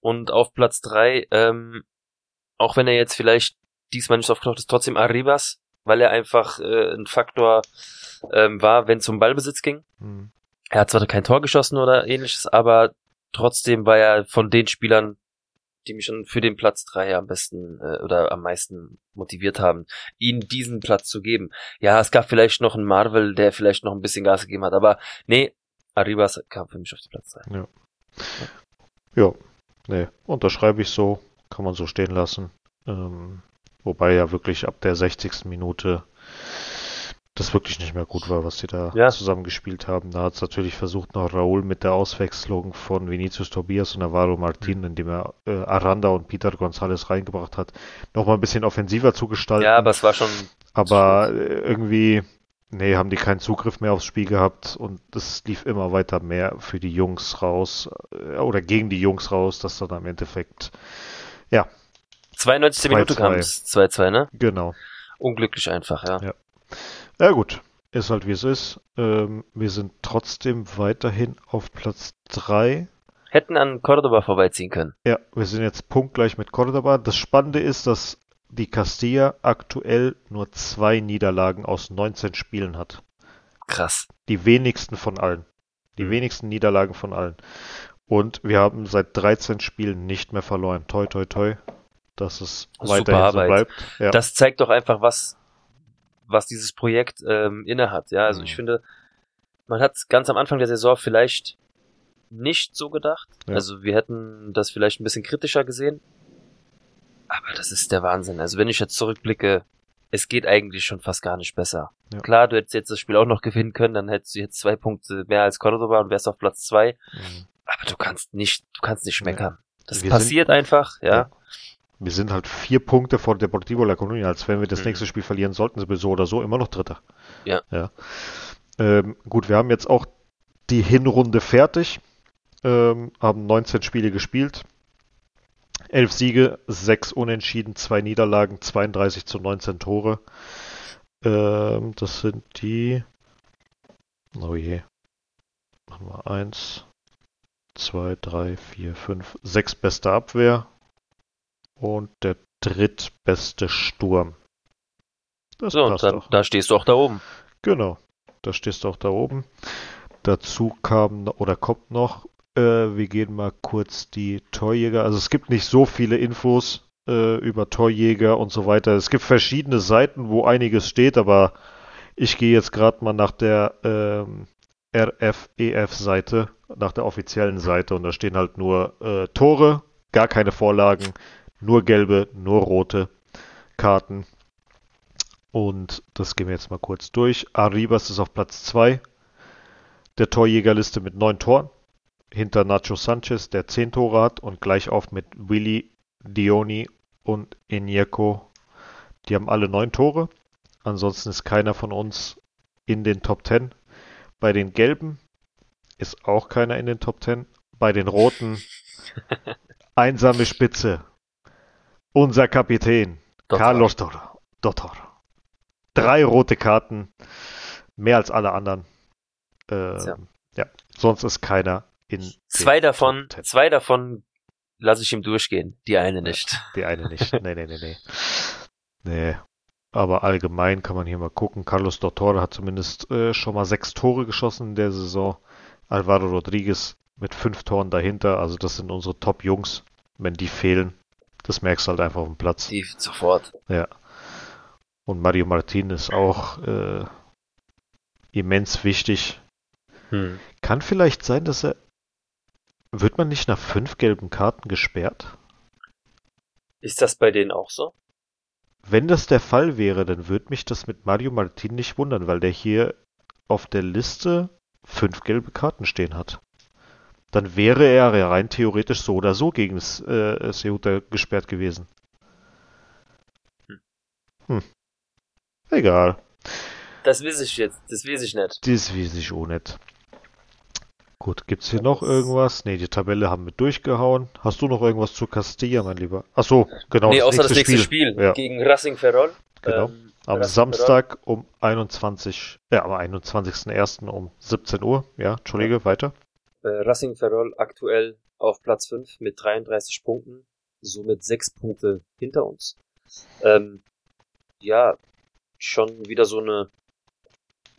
Und auf Platz drei, ähm, auch wenn er jetzt vielleicht diesmal nicht aufgetaucht ist, trotzdem Arribas, weil er einfach äh, ein Faktor ähm, war, wenn es um Ballbesitz ging. Hm. Er hat zwar kein Tor geschossen oder ähnliches, aber trotzdem war er von den Spielern, die mich schon für den Platz drei am besten äh, oder am meisten motiviert haben, ihnen diesen Platz zu geben. Ja, es gab vielleicht noch einen Marvel, der vielleicht noch ein bisschen Gas gegeben hat, aber nee, Arribas kam für mich auf den Platz drei. Ja, nee, unterschreibe ich so, kann man so stehen lassen. Ähm, wobei ja wirklich ab der 60. Minute das wirklich nicht mehr gut war, was sie da Ja. zusammengespielt haben. Da hat es natürlich versucht, noch Raúl mit der Auswechslung von Vinicius Tobias und Navarro Martin, indem er äh, Aranda und Peter González reingebracht hat, nochmal ein bisschen offensiver zu gestalten. Ja, aber es war schon Aber äh, irgendwie, nee, haben die keinen Zugriff mehr aufs Spiel gehabt und es lief immer weiter mehr für die Jungs raus äh, oder gegen die Jungs raus, dass dann am Endeffekt, 92. Minute 2-2. kam es 2-2, ne? genau. Unglücklich einfach, ja. Ja. Ja gut, ist halt wie es ist. Ähm, wir sind trotzdem weiterhin auf Platz 3. Hätten an Cordoba vorbeiziehen können. Ja, wir sind jetzt punktgleich mit Cordoba. Das Spannende ist, dass die Castilla aktuell nur zwei Niederlagen aus 19 Spielen hat. Krass. Die wenigsten von allen. Die Mhm. wenigsten Niederlagen von allen. Und wir haben seit 13 Spielen nicht mehr verloren. Toi, toi, toi. Dass es Super weiterhin so Arbeit. bleibt. Ja. Das zeigt doch einfach, was, was dieses Projekt ähm, innehat. Ja, also Mhm. ich finde, man hat ganz am Anfang der Saison vielleicht nicht so gedacht. Ja. Also wir hätten das vielleicht ein bisschen kritischer gesehen. Aber das ist der Wahnsinn. Also wenn ich jetzt zurückblicke, es geht eigentlich schon fast gar nicht besser. Ja. Klar, du hättest jetzt das Spiel auch noch gewinnen können, dann hättest du jetzt zwei Punkte mehr als Cordoba und wärst auf Platz zwei. Mhm. Aber du kannst nicht, du kannst nicht meckern. Das Wir passiert einfach, ja. Ja. Wir sind halt vier Punkte vor Deportivo La Coruña, als wenn wir das Mhm. nächste Spiel verlieren sollten, sind wir so oder so immer noch Dritter. Ja. ja. Ähm, gut, wir haben jetzt auch die Hinrunde fertig, ähm, haben 19 Spiele gespielt, 11 Siege, 6 Unentschieden, 2 Niederlagen, 32 zu 19 Tore. Ähm, das sind die. Oh je. Machen wir 1, 2, 3, 4, 5, 6 beste Abwehr und der drittbeste Sturm. Das So, und dann, da stehst du auch da oben. Genau, da stehst du auch da oben. Dazu kam oder kommt noch, äh, wir gehen mal kurz die Torjäger. Also es gibt nicht so viele Infos äh, über Torjäger und so weiter. Es gibt verschiedene Seiten, wo einiges steht, aber ich gehe jetzt gerade mal nach der ähm, RFEF-Seite, nach der offiziellen Seite und da stehen halt nur äh, Tore, gar keine Vorlagen, nur gelbe, nur rote Karten. Und das gehen wir jetzt mal kurz durch. Arribas ist auf Platz 2 der Torjägerliste mit 9 Toren. Hinter Nacho Sanchez, der 10 Tore hat. Und gleich auf mit Willy, Dioni und Enyeko. Die haben alle 9 Tore. Ansonsten ist keiner von uns in den Top 10. Bei den Gelben ist auch keiner in den Top 10. Bei den Roten einsame Spitze. Unser Kapitän. Dottor. Carlos Dottor. Drei rote Karten, mehr als alle anderen. Ähm, Tja. ja, sonst ist keiner in Zwei davon, Top 10. zwei davon lasse ich ihm durchgehen, die eine nicht. Die eine nicht. Nee, nee, nee, nee. Nee. Aber allgemein kann man hier mal gucken. Carlos Dottor hat zumindest äh, schon mal sechs Tore geschossen in der Saison. Alvaro Rodriguez mit fünf Toren dahinter. Also das sind unsere Top-Jungs. Wenn die fehlen, das merkst du halt einfach auf dem Platz. Die sofort. Ja. Und Mario Martin ist auch äh, immens wichtig. Hm. Kann vielleicht sein, dass er. Wird man nicht nach fünf gelben Karten gesperrt? Ist das bei denen auch so? Wenn das der Fall wäre, dann würde mich das mit Mario Martin nicht wundern, weil der hier auf der Liste fünf gelbe Karten stehen hat. Dann wäre er ja rein theoretisch so oder so gegen das, äh, Ceuta gesperrt gewesen. Hm. Egal. Das weiß ich jetzt, das weiß ich nicht. Das weiß ich auch nicht. Gut, gibt's hier noch irgendwas? Ne, die Tabelle haben wir durchgehauen. Hast du noch irgendwas zu Castilla, mein Lieber? Ach so, genau. nee, außer das nächste Spiel, Ja. gegen Racing Ferrol. Genau. Ähm, Am Racing Samstag um 21, ja, am 21.01. um 17 Uhr. Ja, Entschuldige, weiter. Äh, Racing Ferrol aktuell auf Platz 5 mit 33 Punkten, somit 6 Punkte hinter uns. Ähm, ja, schon wieder so eine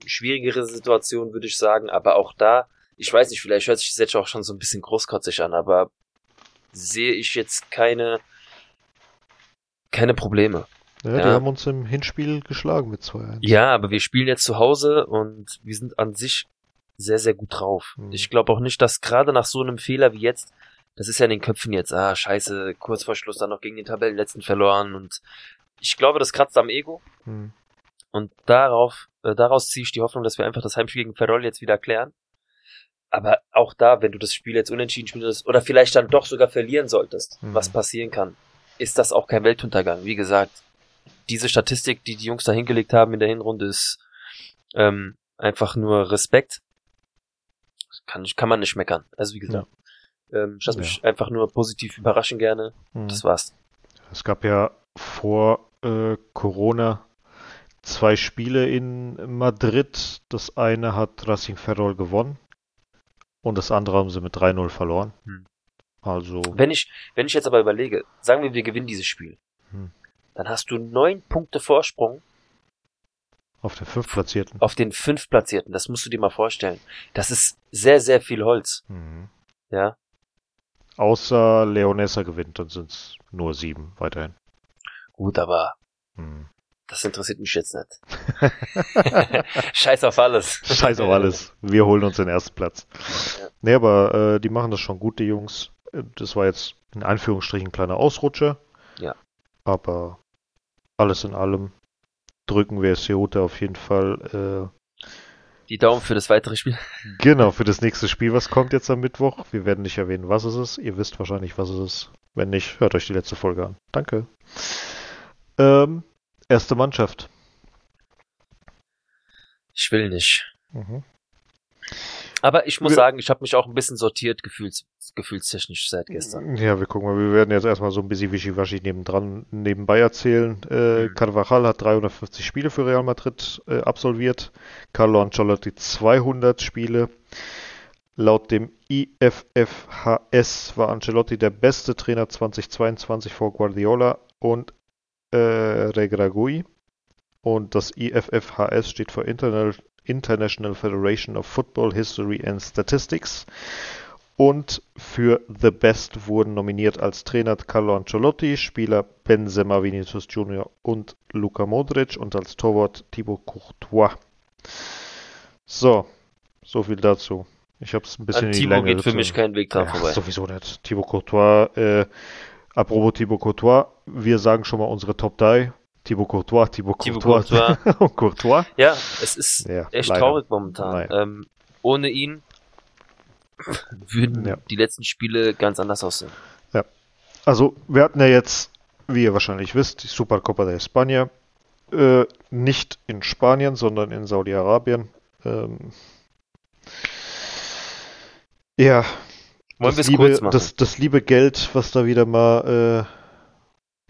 schwierigere Situation, würde ich sagen, aber auch da, ich weiß nicht, vielleicht hört sich das jetzt auch schon so ein bisschen großkotzig an, aber sehe ich jetzt keine, keine Probleme. Ja, Ja. die haben uns im Hinspiel geschlagen mit 2-1. Ja, aber wir spielen jetzt zu Hause und wir sind an sich sehr, sehr gut drauf. Mhm. Ich glaube auch nicht, dass gerade nach so einem Fehler wie jetzt, das ist ja in den Köpfen jetzt, ah, scheiße, kurz vor Schluss dann noch gegen den Tabellenletzten verloren und ich glaube, das kratzt am Ego Hm. und darauf, äh, daraus ziehe ich die Hoffnung, dass wir einfach das Heimspiel gegen Ferrol jetzt wieder klären. Aber auch da, wenn du das Spiel jetzt unentschieden spielst oder vielleicht dann doch sogar verlieren solltest, Mhm. was passieren kann, ist das auch kein Weltuntergang. Wie gesagt, diese Statistik, die die Jungs da hingelegt haben in der Hinrunde, ist ähm, einfach nur Respekt. Kann, kann man nicht meckern. Also wie gesagt, ähm, ich lasse mich einfach nur positiv überraschen gerne. Hm. Das war's. Es gab ja vor äh, Corona zwei Spiele in Madrid. Das eine hat Racing Ferrol gewonnen und das andere haben sie mit 3-0 verloren. Hm. Also, Wenn ich, wenn ich jetzt aber überlege, sagen wir, wir gewinnen dieses Spiel, Hm. dann hast du neun Punkte Vorsprung auf den fünftplatzierten. auf den fünf Platzierten. Das musst du dir mal vorstellen. Das ist sehr, sehr viel Holz. Mhm. Ja. Außer Leonessa gewinnt, dann sind es nur sieben weiterhin. Gut, aber Hm. das interessiert mich jetzt nicht. Scheiß auf alles. Scheiß auf alles. Wir holen uns den ersten Platz. Ja. Nee, aber äh, die machen das schon gut, die Jungs. Das war jetzt in Anführungsstrichen ein kleiner Ausrutscher. Ja. Aber alles in allem drücken wir Ceuta auf jeden Fall äh, Die Daumen für das weitere Spiel. genau für das nächste Spiel, was kommt jetzt am Mittwoch. Wir werden nicht erwähnen, was es ist. Ihr wisst wahrscheinlich, was es ist. Wenn nicht, hört euch die letzte Folge an. Danke. Ähm, erste Mannschaft. Ich will nicht. Mhm. Aber ich muss Wir- sagen, ich habe mich auch ein bisschen sortiert gefühls, gefühlstechnisch seit gestern. Ja, wir gucken mal. Wir werden jetzt erstmal so ein bisschen Wischiwaschi nebendran, nebenbei erzählen. Äh, Mhm. Carvajal hat 350 Spiele für Real Madrid äh, absolviert. Carlo Ancelotti 200 Spiele. Laut dem IFFHS war Ancelotti der beste Trainer 2022 vor Guardiola und äh, Regragui. Und das IFFHS steht für Internal, International Federation of Football History and Statistics. Und für The Best wurden nominiert als Trainer Carlo Ancelotti, Spieler Benzema Vinicius Junior und Luka Modric und als Torwart Thibaut Courtois. So, so viel dazu. Ich habe es ein bisschen An in die Timo Länge geht für mich kein Weg dran ja, vorbei. Sowieso nicht. Thibaut Courtois, äh, apropos Thibaut Courtois, wir sagen schon mal unsere Top 3. Thibaut Courtois, Thibaut Thibaut Courtois und Courtois. Ja, es ist Ja, echt leider. traurig momentan. Ähm, ohne ihn würden Ja. die letzten Spiele ganz anders aussehen. Also, wir hatten ja jetzt, wie ihr wahrscheinlich wisst, die Supercopa de España. Äh, nicht in Spanien, sondern in Saudi-Arabien. Ähm, ja, Wollen wir das es liebe, kurz machen? Das, das liebe Geld, was da wieder mal äh,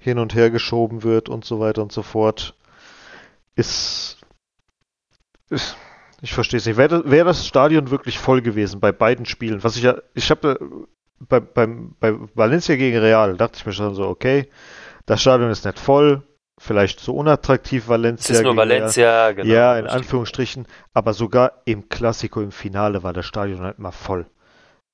hin und her geschoben wird und so weiter und so fort, ist. ist ich verstehe es nicht. Wäre wär das Stadion wirklich voll gewesen bei beiden Spielen? Was ich ja. Ich habe bei, beim, bei Valencia gegen Real dachte ich mir schon so, okay, das Stadion ist nicht voll, vielleicht so unattraktiv es Valencia. ist nur Real. Valencia, genau. ja, in. Anführungsstrichen, aber sogar im Klassiko im Finale war das Stadion halt mal voll.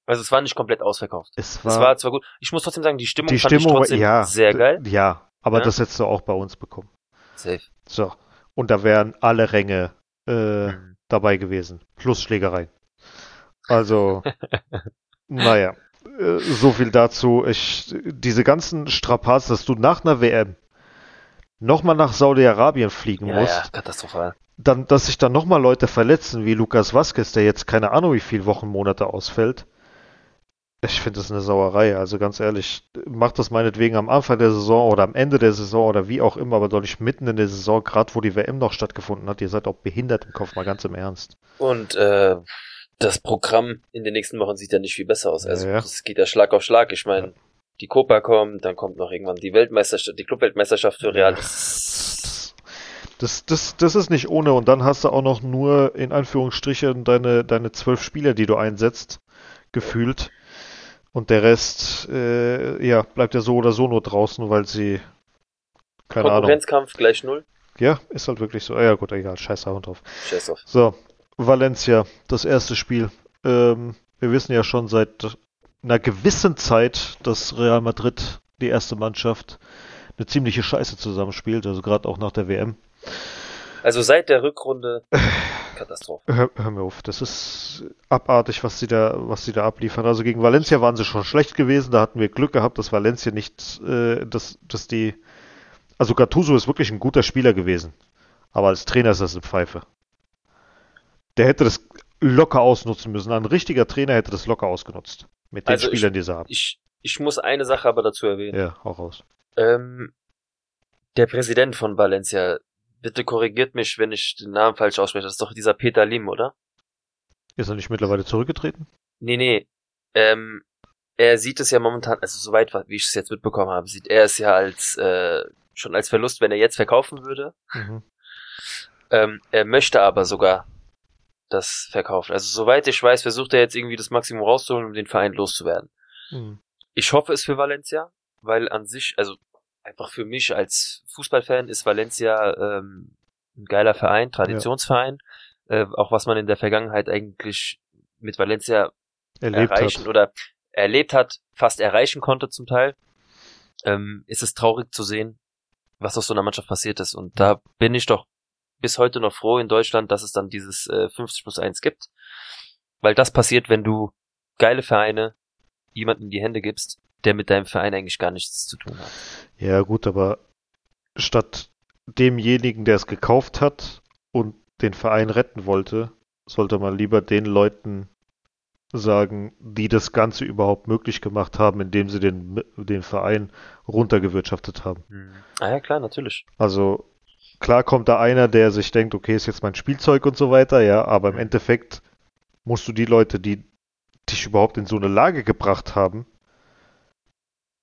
Also es war nicht komplett ausverkauft. Es war, Es war zwar gut. Ich muss trotzdem sagen, die Stimmung die fand Stimmung ich war- trotzdem ja, sehr geil. Ja, aber Ja. das hättest du auch bei uns bekommen. Safe. So. Und da wären alle Ränge äh, Mhm. dabei gewesen. Plus Schlägereien. Also, naja. Äh, so viel dazu. Ich, diese ganzen Strapazen, dass du nach einer WM nochmal nach Saudi-Arabien fliegen Ja, musst, ja, katastrophal. dann, dass sich dann nochmal Leute verletzen, wie Lukas Vazquez, der jetzt keine Ahnung wie viele Wochen, Monate ausfällt. Ich finde das eine Sauerei. Also ganz ehrlich, macht das meinetwegen am Anfang der Saison oder am Ende der Saison oder wie auch immer, aber doch nicht mitten in der Saison, gerade wo die WM noch stattgefunden hat. Ihr seid auch behindert im Kopf, mal ganz im Ernst. Und äh, das Programm in den nächsten Wochen sieht ja nicht viel besser aus. Also Ja, ja. es geht ja Schlag auf Schlag. Ich meine, die Copa kommt, dann kommt noch irgendwann die Weltmeisterschaft, die Clubweltmeisterschaft für Real. Das, das, das, das ist nicht ohne. Und dann hast du auch noch nur in Anführungsstrichen deine, deine zwölf Spieler, die du einsetzt, gefühlt. Und der Rest, äh, ja, bleibt ja so oder so nur draußen, weil sie, keine Ahnung. Konkurrenzkampf gleich null. Ja, ist halt wirklich so. Ah, Ja, gut, egal, scheiß da drauf. Scheiß drauf. So, Valencia, das erste Spiel. Ähm, wir wissen ja schon seit einer gewissen Zeit, dass Real Madrid, die erste Mannschaft, eine ziemliche Scheiße zusammenspielt, also gerade auch nach der WM. Also seit der Rückrunde Katastrophe. Hör, hör mir auf, das ist abartig, was sie da, was sie da abliefern. Also gegen Valencia waren sie schon schlecht gewesen, da hatten wir Glück gehabt, dass Valencia nicht, äh, dass, dass die, also Gattuso ist wirklich ein guter Spieler gewesen, aber als Trainer ist das eine Pfeife. Der hätte das locker ausnutzen müssen. Ein richtiger Trainer hätte das locker ausgenutzt. Mit den Also ich- Spielern, die sie haben. Ich, ich muss eine Sache aber dazu erwähnen. Ja, auch raus. Ähm, der Präsident von Valencia, bitte korrigiert mich, wenn ich den Namen falsch ausspreche. Das ist doch dieser Peter Lim, oder? Ist er nicht mittlerweile zurückgetreten? Nee, nee. Ähm, er sieht es ja momentan, also soweit, wie ich es jetzt mitbekommen habe, sieht er es ja als äh, schon als Verlust, wenn er jetzt verkaufen würde. Mhm. Ähm, er möchte aber sogar das verkaufen. Also soweit ich weiß, versucht er jetzt irgendwie das Maximum rauszuholen, um den Verein loszuwerden. Mhm. Ich hoffe es für Valencia, weil an sich, also einfach für mich als Fußballfan ist Valencia ähm, ein geiler Verein, Traditionsverein. Äh, auch was man in der Vergangenheit eigentlich mit Valencia Erlebt erreichen hat. oder erlebt hat, fast erreichen konnte zum Teil, ähm, ist es traurig zu sehen, was aus so einer Mannschaft passiert ist. Und da bin ich doch bis heute noch froh in Deutschland, dass es dann dieses äh, 50 plus 1 gibt. Weil das passiert, wenn du geile Vereine jemanden in die Hände gibst, der mit deinem Verein eigentlich gar nichts zu tun hat. Ja, gut, aber statt demjenigen, der es gekauft hat und den Verein retten wollte, sollte man lieber den Leuten sagen, die das Ganze überhaupt möglich gemacht haben, indem sie den, den Verein runtergewirtschaftet haben. Ah ja, klar, natürlich. Also klar kommt da einer, der sich denkt, okay, ist jetzt mein Spielzeug und so weiter, ja, aber im Endeffekt musst du die Leute, die dich überhaupt in so eine Lage gebracht haben,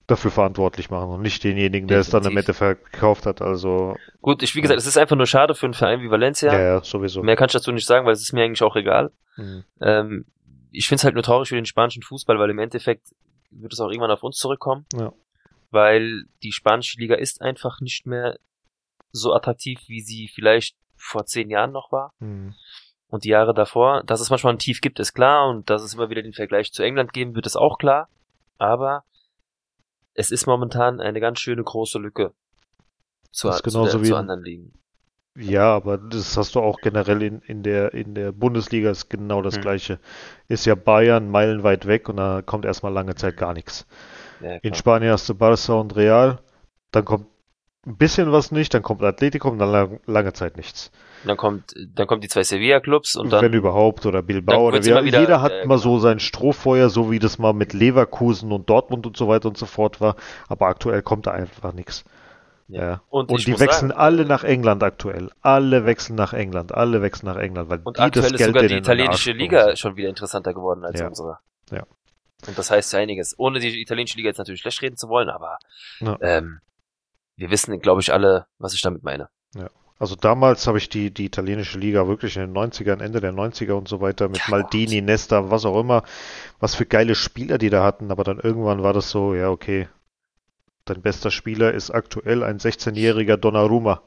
dafür verantwortlich machen und nicht denjenigen, der es dann im Definitiv. Endeffekt gekauft hat. Also Gut, ich, wie gesagt, es ist einfach nur schade für einen Verein wie Valencia. ja, ja, sowieso. Mehr kann ich dazu nicht sagen, weil es ist mir eigentlich auch egal. Mhm. Ähm, ich finde es halt nur traurig für den spanischen Fußball, weil im Endeffekt wird es auch irgendwann auf uns zurückkommen. Ja. Weil die spanische Liga ist einfach nicht mehr so attraktiv, wie sie vielleicht vor zehn Jahren noch war. Mhm. Und die Jahre davor, dass es manchmal ein Tief gibt, ist klar. Und dass es immer wieder den Vergleich zu England geben wird, ist auch klar. Aber es ist momentan eine ganz schöne große Lücke zu, Das ist zu, der, wie zu anderen Ligen. Ja, aber das hast du auch generell in, in der in der Bundesliga ist genau das Hm. gleiche. Ist ja Bayern meilenweit weg und da kommt erstmal lange Zeit gar nichts. Ja, In. Spanien hast du Barca und Real, dann kommt ein bisschen was nicht, dann kommt Atletico und dann lang, lange Zeit nichts. dann kommt, dann kommt die zwei Sevilla-Clubs und dann Wenn überhaupt, oder Bilbao oder wird's wie. immer wieder- Jeder hat äh, mal so sein Strohfeuer, so wie das mal mit Leverkusen und Dortmund und so weiter und so fort war. Aber aktuell kommt da einfach nichts. Ja. Ja. Und Und, die wechseln sagen, alle nach England aktuell. Alle wechseln nach England. Alle wechseln nach England, weil Und die das aktuell ist Geld sogar die italienische Liga schon wieder interessanter geworden als Ja. unsere. Ja. Und das heißt ja einiges. Ohne die italienische Liga jetzt natürlich schlecht reden zu wollen, aber Ja. ähm, wir wissen, glaube ich, alle, was ich damit meine. Also damals habe ich die, die italienische Liga wirklich in den 90ern, Ende der 90er und so weiter mit Ja, Maldini, Nesta, was auch immer, was für geile Spieler die da hatten, aber dann irgendwann war das so, ja, okay, dein bester Spieler ist aktuell ein 16-jähriger Donnarumma.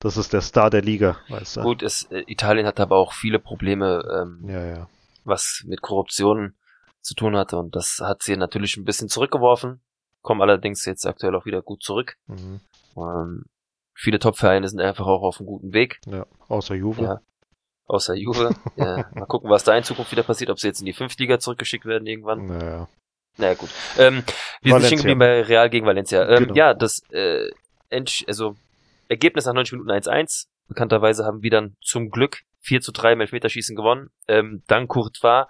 Das ist der Star der Liga, weißt du? Gut, es, äh, Italien hat aber auch viele Probleme, ähm, Ja, ja. was mit Korruption zu tun hatte und das hat sie natürlich ein bisschen zurückgeworfen, kommen allerdings jetzt aktuell auch wieder gut zurück. Mhm. Ähm, viele Top-Vereine sind einfach auch auf einem guten Weg. ja. Außer Juve. Ja. Außer Juve. ja, mal gucken, was da in Zukunft wieder passiert, ob sie jetzt in die Fünftliga zurückgeschickt werden irgendwann. Naja. Naja, gut. Ähm, wir Valencia. sind stehen geblieben bei Real gegen Valencia. Ähm, Genau. Ja, das äh, also Ergebnis nach 90 Minuten 1-1. Bekannterweise haben wir dann zum Glück 4 zu 3 im Elfmeterschießen gewonnen. Ähm, dank Courtois,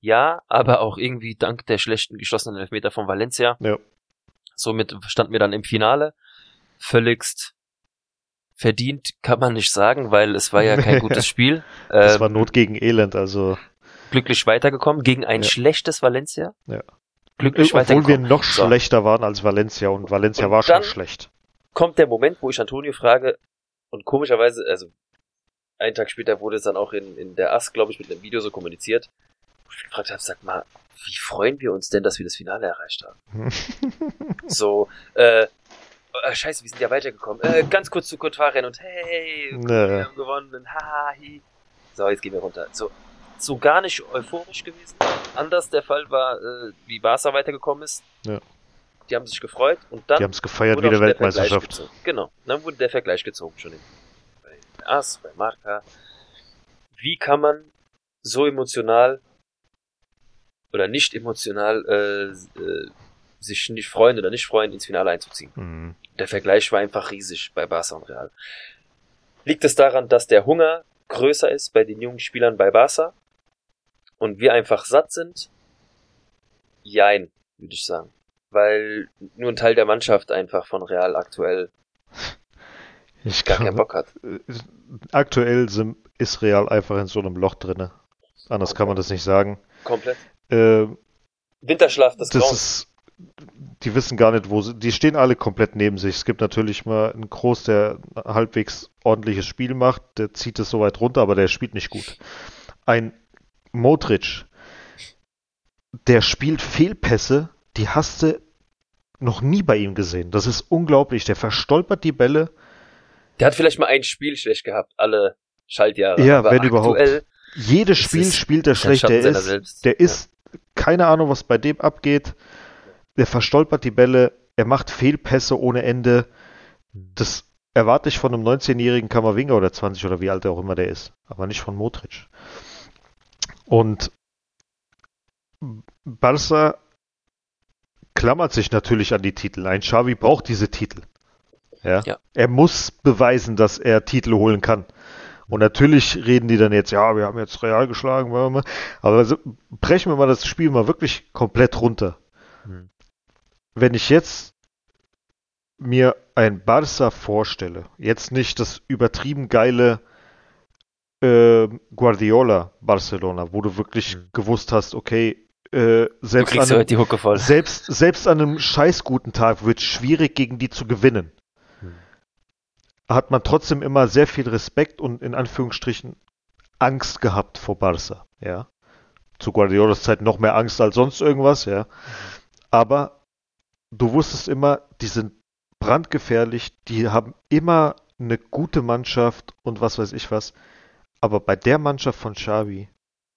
ja, aber auch irgendwie dank der schlechten geschossenen Elfmeter von Valencia. Ja. Somit standen wir dann im Finale. Völligst verdient kann man nicht sagen, weil es war ja kein gutes Spiel. Das Ähm, war Not gegen Elend, also glücklich weitergekommen gegen ein Ja. schlechtes Valencia. Ja. Glücklich obwohl wir noch So. schlechter waren als Valencia und Valencia Und war schon dann- schlecht. Kommt der Moment, wo ich Antonio frage und komischerweise, also einen Tag später wurde es dann auch in, in der AS, glaube ich, mit einem Video so kommuniziert, ich gefragt habe, sag mal, wie freuen wir uns denn, dass wir das Finale erreicht haben? so, äh, äh, scheiße, wir sind ja weitergekommen. Äh, ganz kurz zu rennen und hey, wir haben gewonnen, haha, hi. So, jetzt gehen wir runter. So, so gar nicht euphorisch gewesen. Anders der Fall war, äh, wie Barca weitergekommen ist. Ja. Die haben sich gefreut und dann Die haben es gefeiert wie der Weltmeisterschaft. gezogen. Genau, dann wurde der Vergleich gezogen schon bei As, bei Marca. Wie kann man so emotional oder nicht emotional äh, äh, sich nicht freuen oder nicht freuen, ins Finale einzuziehen? Mhm. Der Vergleich war einfach riesig bei Barca und Real. Liegt es daran, dass der Hunger größer ist bei den jungen Spielern bei Barca und wir einfach satt sind? Jein, würde ich sagen. Weil nur ein Teil der Mannschaft einfach von Real aktuell Ich gar keinen kann, Bock hat. aktuell sind, ist Real einfach in so einem Loch drinne. Anders kann man das nicht sagen. Komplett. Äh, Winterschlaf des das Grauens. ist, die wissen gar nicht, wo sie, die stehen alle komplett neben sich. Es gibt natürlich mal einen Groß, der halbwegs ordentliches Spiel macht, der zieht es so weit runter, aber der spielt nicht gut. Ein Modric, der spielt Fehlpässe, die hast du noch nie bei ihm gesehen. Das ist unglaublich. Der verstolpert die Bälle. Der hat vielleicht mal ein Spiel schlecht gehabt, alle Schaltjahre. Ja, aber wenn überhaupt. Jedes Es Spiel spielt er schlecht. Der ist, selbst. der ist, keine Ahnung, was bei dem abgeht. Der verstolpert die Bälle, er macht Fehlpässe ohne Ende. Das erwarte ich von einem 19-jährigen Kammerwinger oder 20 oder wie alt er auch immer der ist. Aber nicht von Modric. Und Barca klammert sich natürlich an die Titel. Ein Xavi braucht diese Titel. Ja? Ja. Er muss beweisen, dass er Titel holen kann. Und natürlich reden die dann jetzt, ja, wir haben jetzt Real geschlagen, aber brechen wir mal das Spiel mal wirklich komplett runter. Hm. Wenn ich jetzt mir ein Barca vorstelle, jetzt nicht das übertrieben geile äh, Guardiola Barcelona, wo du wirklich Hm. gewusst hast, okay, äh, selbst, an einem, selbst, selbst an einem scheiß guten Tag wird es schwierig, gegen die zu gewinnen. Hat man trotzdem immer sehr viel Respekt und in Anführungsstrichen Angst gehabt vor Barca, ja. Zu Guardiolas Zeit noch mehr Angst als sonst irgendwas, ja. Aber du wusstest immer, die sind brandgefährlich, die haben immer eine gute Mannschaft und was weiß ich was. Aber bei der Mannschaft von Xavi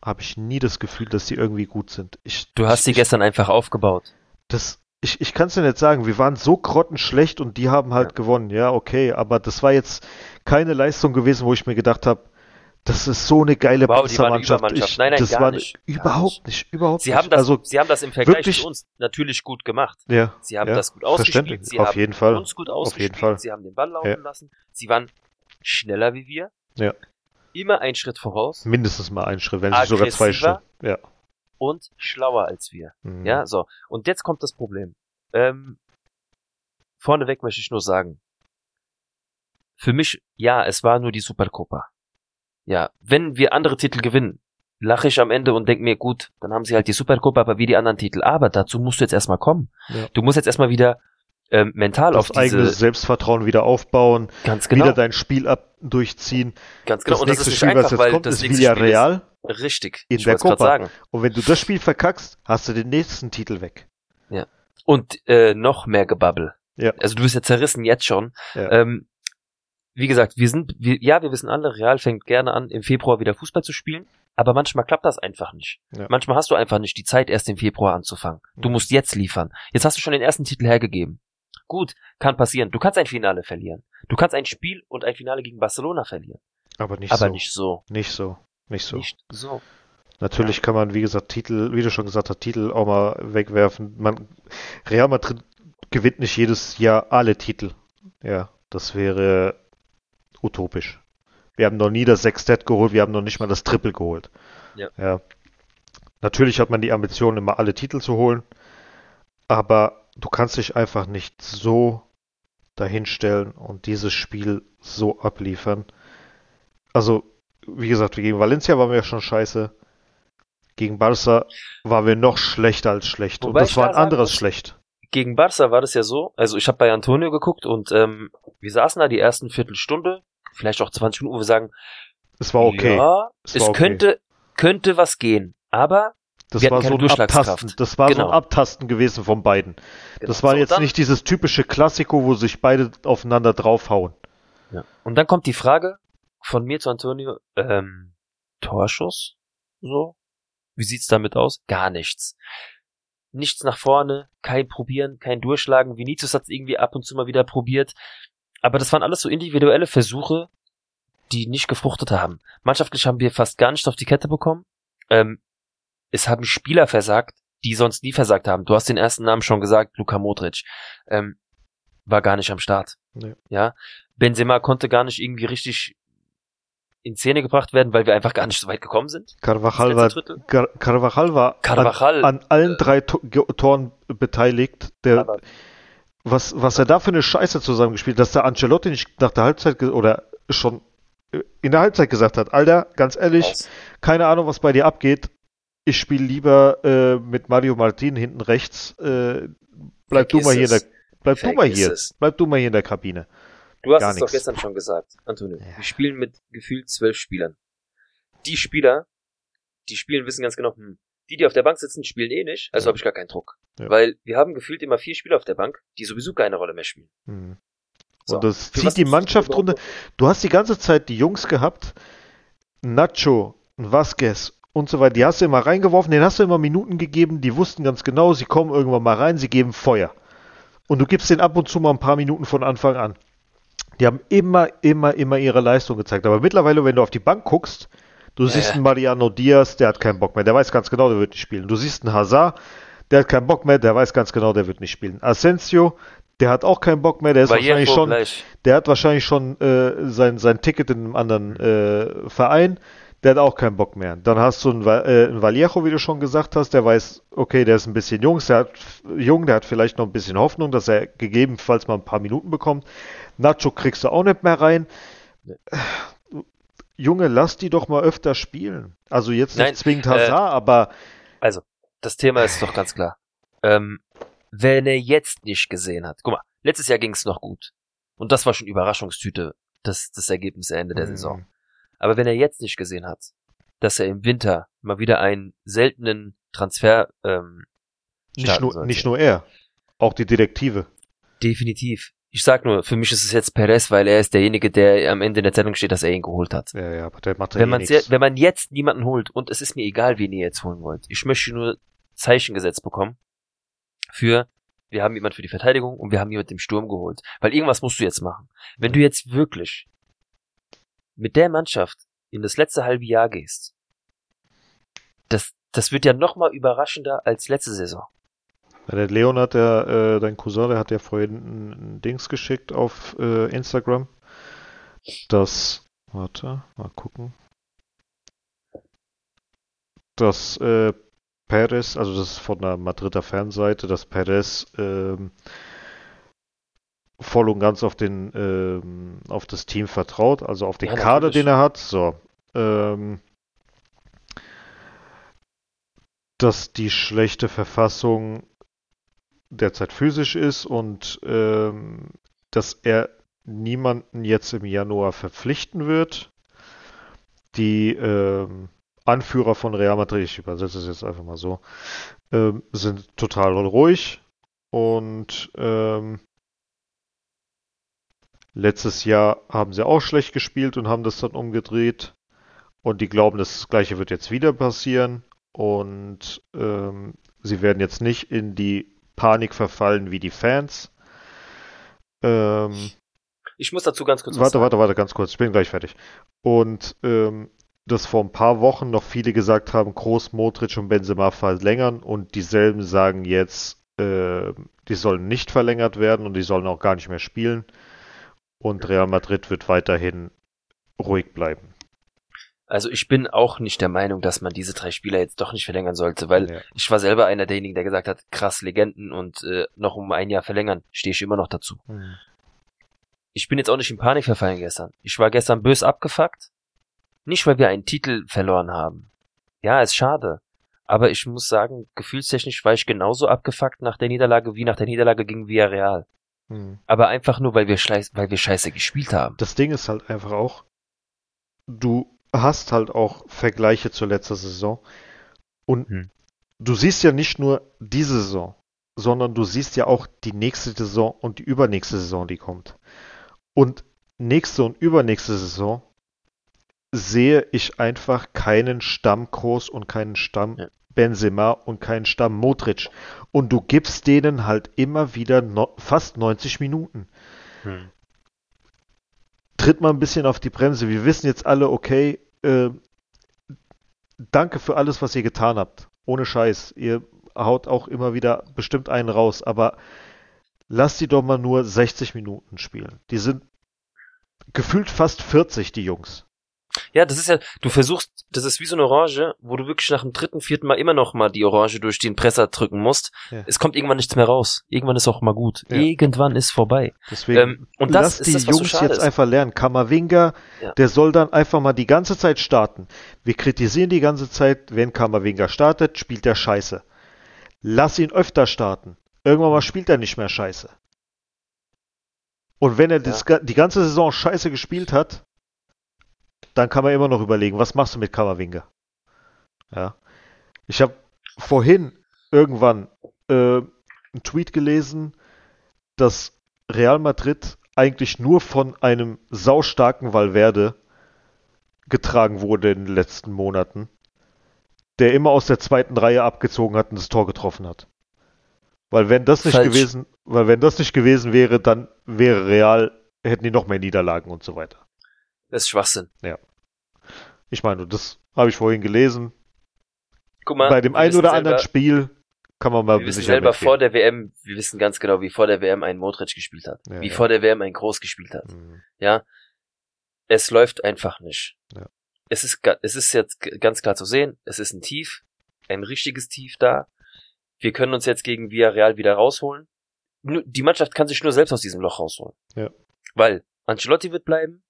habe ich nie das Gefühl, dass die irgendwie gut sind. Ich, Du hast sie gestern einfach aufgebaut. das, ich, ich kann es dir nicht sagen. Wir waren so grottenschlecht und die haben halt Ja. gewonnen. Ja, okay. Aber das war jetzt keine Leistung gewesen, wo ich mir gedacht habe, das ist so eine geile Wow. Übermannschaft. Ich- Nein, nein, das gar war nicht, überhaupt nicht. Überhaupt Sie nicht. haben das, also, sie haben das im Vergleich wirklich- zu uns natürlich gut gemacht. ja, Sie haben ja, das gut ausgespielt. Sie Auf haben jeden Fall. uns gut Auf ausgespielt. jeden Fall. Sie haben den Ball laufen Ja. lassen. Sie waren schneller wie wir. Ja. Immer einen Schritt voraus Mindestens mal einen Schritt, wenn nicht sogar zwei. Schritte. Ja. Und schlauer als wir. Mhm. Ja, so. Und jetzt kommt das Problem. Ähm, vorneweg möchte ich nur sagen, für mich, ja, es war nur die Supercopa. Ja, wenn wir andere Titel gewinnen, lache ich am Ende und denke mir, gut, dann haben sie halt die Supercopa, aber wie die anderen Titel. Aber dazu musst du jetzt erstmal kommen. Ja. Du musst jetzt erstmal wieder ähm, mental Das auf diese, Selbstvertrauen wieder aufbauen, ganz genau, wieder dein Spiel ab durchziehen. ganz genau. Das Und das nächste ist nicht Spiel, was einfach, jetzt weil kommt, das ist Villarreal. ist richtig. in ich der Copa. sagen. Und wenn du das Spiel verkackst, hast du den nächsten Titel weg. Und äh, noch mehr Gebabbel. Ja. Also du bist ja zerrissen jetzt schon. Ja. Ähm, wie gesagt, wir sind, wir, ja, wir wissen alle, Real fängt gerne an, im Februar wieder Fußball zu spielen, aber manchmal klappt das einfach nicht. Ja. Manchmal hast du einfach nicht die Zeit, erst im Februar anzufangen. Du Ja. musst jetzt liefern. Jetzt hast du schon den ersten Titel hergegeben. Gut, kann passieren. Du kannst ein Finale verlieren. Du kannst ein Spiel und ein Finale gegen Barcelona verlieren. Aber nicht aber so. nicht so. Nicht so. Nicht so. Nicht so. Natürlich kann man, wie gesagt, Titel, wie du schon gesagt hast, Titel auch mal wegwerfen. Man, Real Madrid gewinnt nicht jedes Jahr alle Titel. Ja, das wäre utopisch. Wir haben noch nie das Sextett geholt, wir haben noch nicht mal das Triple geholt. Ja. ja. Natürlich hat man die Ambition, immer alle Titel zu holen, aber du kannst dich einfach nicht so dahinstellen und dieses Spiel so abliefern. Also, wie gesagt, gegen Valencia waren wir ja schon scheiße. Gegen Barca waren wir noch schlechter als schlecht. Wobei und das war ein anderes schlecht. Gegen Barca war das ja so, also ich habe bei Antonio geguckt und ähm, wir saßen da die ersten Viertelstunde, vielleicht auch 20 Minuten, wo wir sagen, Es war okay. Ja, Es es, war okay. könnte, könnte was gehen. Aber Das war so ein Abtasten. Das war so Genau. ein Abtasten gewesen von beiden. Genau. Das war So, jetzt nicht dieses typische Klassiko, wo sich beide aufeinander draufhauen. Ja. Und dann kommt die Frage von mir zu Antonio, ähm, Torschuss? So? Wie sieht's damit aus? Gar nichts. Nichts nach vorne, kein Probieren, kein Durchschlagen. Vinicius hat's irgendwie ab und zu mal wieder probiert. Aber das waren alles so individuelle Versuche, die nicht gefruchtet haben. Mannschaftlich haben wir fast gar nicht auf die Kette bekommen. Ähm, es haben Spieler versagt, die sonst nie versagt haben. Du hast den ersten Namen schon gesagt, Luka Modric. Ähm, war gar nicht am Start. Nee. Ja. Benzema konnte gar nicht irgendwie richtig in Szene gebracht werden, weil wir einfach gar nicht so weit gekommen sind. Carvajal war. Car Carvajal war Carvajal, an, an allen drei to Toren beteiligt. Der, aber was, was er da für eine Scheiße zusammengespielt hat, dass der Ancelotti nicht nach der Halbzeit oder schon äh, in der Halbzeit gesagt hat, Alter, ganz ehrlich, raus. keine Ahnung, was bei dir abgeht. Ich spiele lieber äh, mit Mario Martin hinten rechts. Äh, bleib du mal hier in der, bleib du mal hier, es. bleib du mal hier in der Kabine. Du hast Gar es doch nix. gestern schon gesagt, Antonio. Ja. Wir spielen mit gefühlt zwölf Spielern. Die Spieler, die spielen, wissen ganz genau, hm, die, die auf der Bank sitzen, spielen eh nicht, also Ja. habe ich gar keinen Druck. Ja. Weil wir haben gefühlt immer vier Spieler auf der Bank, die sowieso keine Rolle mehr spielen. Hm. So. Und das zieht die Mannschaft runter. Du hast die ganze Zeit die Jungs gehabt, Nacho, Vasquez und so weiter, die hast du immer reingeworfen, denen hast du immer Minuten gegeben, die wussten ganz genau, sie kommen irgendwann mal rein, sie geben Feuer. Und du gibst denen ab und zu mal ein paar Minuten von Anfang an. Die haben immer, immer, immer ihre Leistung gezeigt. Aber mittlerweile, wenn du auf die Bank guckst, du siehst Äh. einen Mariano Diaz, der hat keinen Bock mehr, der weiß ganz genau, der wird nicht spielen. Du siehst einen Hazard, der hat keinen Bock mehr, der weiß ganz genau, der wird nicht spielen. Asensio, der hat auch keinen Bock mehr, der ist wahrscheinlich Vallejo schon, gleich. der hat wahrscheinlich schon äh, sein, sein Ticket in einem anderen äh, Verein. Der hat auch keinen Bock mehr. Dann hast du einen, äh, einen Vallejo, wie du schon gesagt hast, der weiß, okay, der ist ein bisschen jung, der hat, jung, der hat vielleicht noch ein bisschen Hoffnung, dass er gegebenenfalls mal ein paar Minuten bekommt. Nacho kriegst du auch nicht mehr rein. Nee. Junge, lass die doch mal öfter spielen. Also jetzt nicht Nein, zwingend äh, Hazard, aber Also, das Thema ist doch ganz klar. Ähm, wenn er jetzt nicht gesehen hat, guck mal, letztes Jahr ging es noch gut. Und das war schon Überraschungstüte, das, das Ergebnis Ende der Saison. Aber wenn er jetzt nicht gesehen hat, dass er im Winter mal wieder einen seltenen Transfer ähm, nicht nur, sollte. nicht nur er, auch die Detektive. Definitiv. Ich sag nur, für mich ist es jetzt Perez, weil er ist derjenige, der am Ende in der Zeitung steht, dass er ihn geholt hat. Ja, ja, aber der macht ja Wenn eh man, nichts. wenn man jetzt niemanden holt, und es ist mir egal, wen ihr jetzt holen wollt, ich möchte nur Zeichen gesetzt bekommen für, wir haben jemand für die Verteidigung und wir haben jemand im Sturm geholt. Weil irgendwas musst du jetzt machen. Wenn du jetzt wirklich mit der Mannschaft in das letzte halbe Jahr gehst, das, das wird ja noch mal überraschender als letzte Saison. Ja, der Leon hat ja, äh, dein Cousin, der hat ja vorhin ein, Dings geschickt auf äh, Instagram. Das, warte, mal gucken. Dass äh, Perez, also das ist von der Madrider Fanseite, dass Perez ähm, voll und ganz auf den ähm, auf das Team vertraut, also auf den Ja, Kader, den er hat. So. Ähm, dass die schlechte Verfassung derzeit physisch ist und ähm, dass er niemanden jetzt im Januar verpflichten wird. Die ähm, Anführer von Real Madrid, ich übersetze es jetzt einfach mal so, ähm, sind total ruhig und ähm, letztes Jahr haben sie auch schlecht gespielt und haben das dann umgedreht und die glauben, das Gleiche wird jetzt wieder passieren und ähm, sie werden jetzt nicht in die Panik verfallen wie die Fans. Ähm, Ich muss dazu ganz kurz warte, sagen. warte, warte, ganz kurz, ich bin gleich fertig. Und ähm, dass vor ein paar Wochen noch viele gesagt haben, Groß, Modric und Benzema verlängern und dieselben sagen jetzt, äh, die sollen nicht verlängert werden und die sollen auch gar nicht mehr spielen. Und Real Madrid wird weiterhin ruhig bleiben. Also ich bin auch nicht der Meinung, dass man diese drei Spieler jetzt doch nicht verlängern sollte, weil Ja. ich war selber einer derjenigen, der gesagt hat, krass Legenden und äh, noch um ein Jahr verlängern, stehe ich immer noch dazu. Hm. Ich bin jetzt auch nicht in Panik verfallen gestern. Ich war gestern bös abgefuckt. Nicht, weil wir einen Titel verloren haben. Ja, ist schade. Aber ich muss sagen, gefühlstechnisch war ich genauso abgefuckt nach der Niederlage wie nach der Niederlage gegen Villarreal. Hm. Aber einfach nur, weil wir, weil wir scheiße gespielt haben. Das Ding ist halt einfach auch, du hast halt auch Vergleiche zur letzten Saison und Hm. du siehst ja nicht nur diese Saison, sondern du siehst ja auch die nächste Saison und die übernächste Saison, die kommt. Und nächste und übernächste Saison sehe ich einfach keinen Stamm Kroos und keinen Stamm Ja. Benzema und keinen Stamm Modric. Und du gibst denen halt immer wieder no fast 90 Minuten. Hm. Tritt mal ein bisschen auf die Bremse. Wir wissen jetzt alle, okay, äh, danke für alles, was ihr getan habt. Ohne Scheiß. Ihr haut auch immer wieder bestimmt einen raus, aber lasst die doch mal nur 60 Minuten spielen. Die sind gefühlt fast 40, die Jungs. Ja, das ist ja, du versuchst, das ist wie so eine Orange, wo du wirklich nach dem dritten, vierten Mal immer noch mal die Orange durch den Presser drücken musst. Ja. Es kommt irgendwann nichts mehr raus. Irgendwann ist auch mal gut. Ja. Irgendwann ist vorbei. Deswegen Ähm, und das lass ist die das, Jungs jetzt ist. einfach lernen. Kammerwinger, Ja. der soll dann einfach mal die ganze Zeit starten. Wir kritisieren die ganze Zeit, wenn Kammerwinger startet, spielt er scheiße. Lass ihn öfter starten. Irgendwann mal spielt er nicht mehr scheiße. Und wenn er das, die ganze Saison scheiße gespielt hat, dann kann man immer noch überlegen, was machst du mit Kammerwinger? Ja. Ich habe vorhin irgendwann äh, einen Tweet gelesen, dass Real Madrid eigentlich nur von einem saustarken Valverde getragen wurde in den letzten Monaten, der immer aus der zweiten Reihe abgezogen hat und das Tor getroffen hat. Weil wenn das nicht Falsch. gewesen, weil wenn das nicht gewesen wäre, dann wäre Real, hätten die noch mehr Niederlagen und so weiter. Das ist Schwachsinn. Ich meine, das habe ich vorhin gelesen. Guck mal. Bei dem einen oder selber, anderen Spiel kann man mal Wir wissen selber mitgehen. vor der WM, wir wissen ganz genau, wie vor der WM ein Modric gespielt hat. Ja, wie ja. vor der WM ein Groß gespielt hat. Mhm. Ja. Es läuft einfach nicht. Ja. Es ist, es ist jetzt ganz klar zu sehen, es ist ein Tief, ein richtiges Tief da. Wir können uns jetzt gegen Villarreal wieder rausholen. Die Mannschaft kann sich nur selbst aus diesem Loch rausholen. Ja. Weil Ancelotti wird bleiben,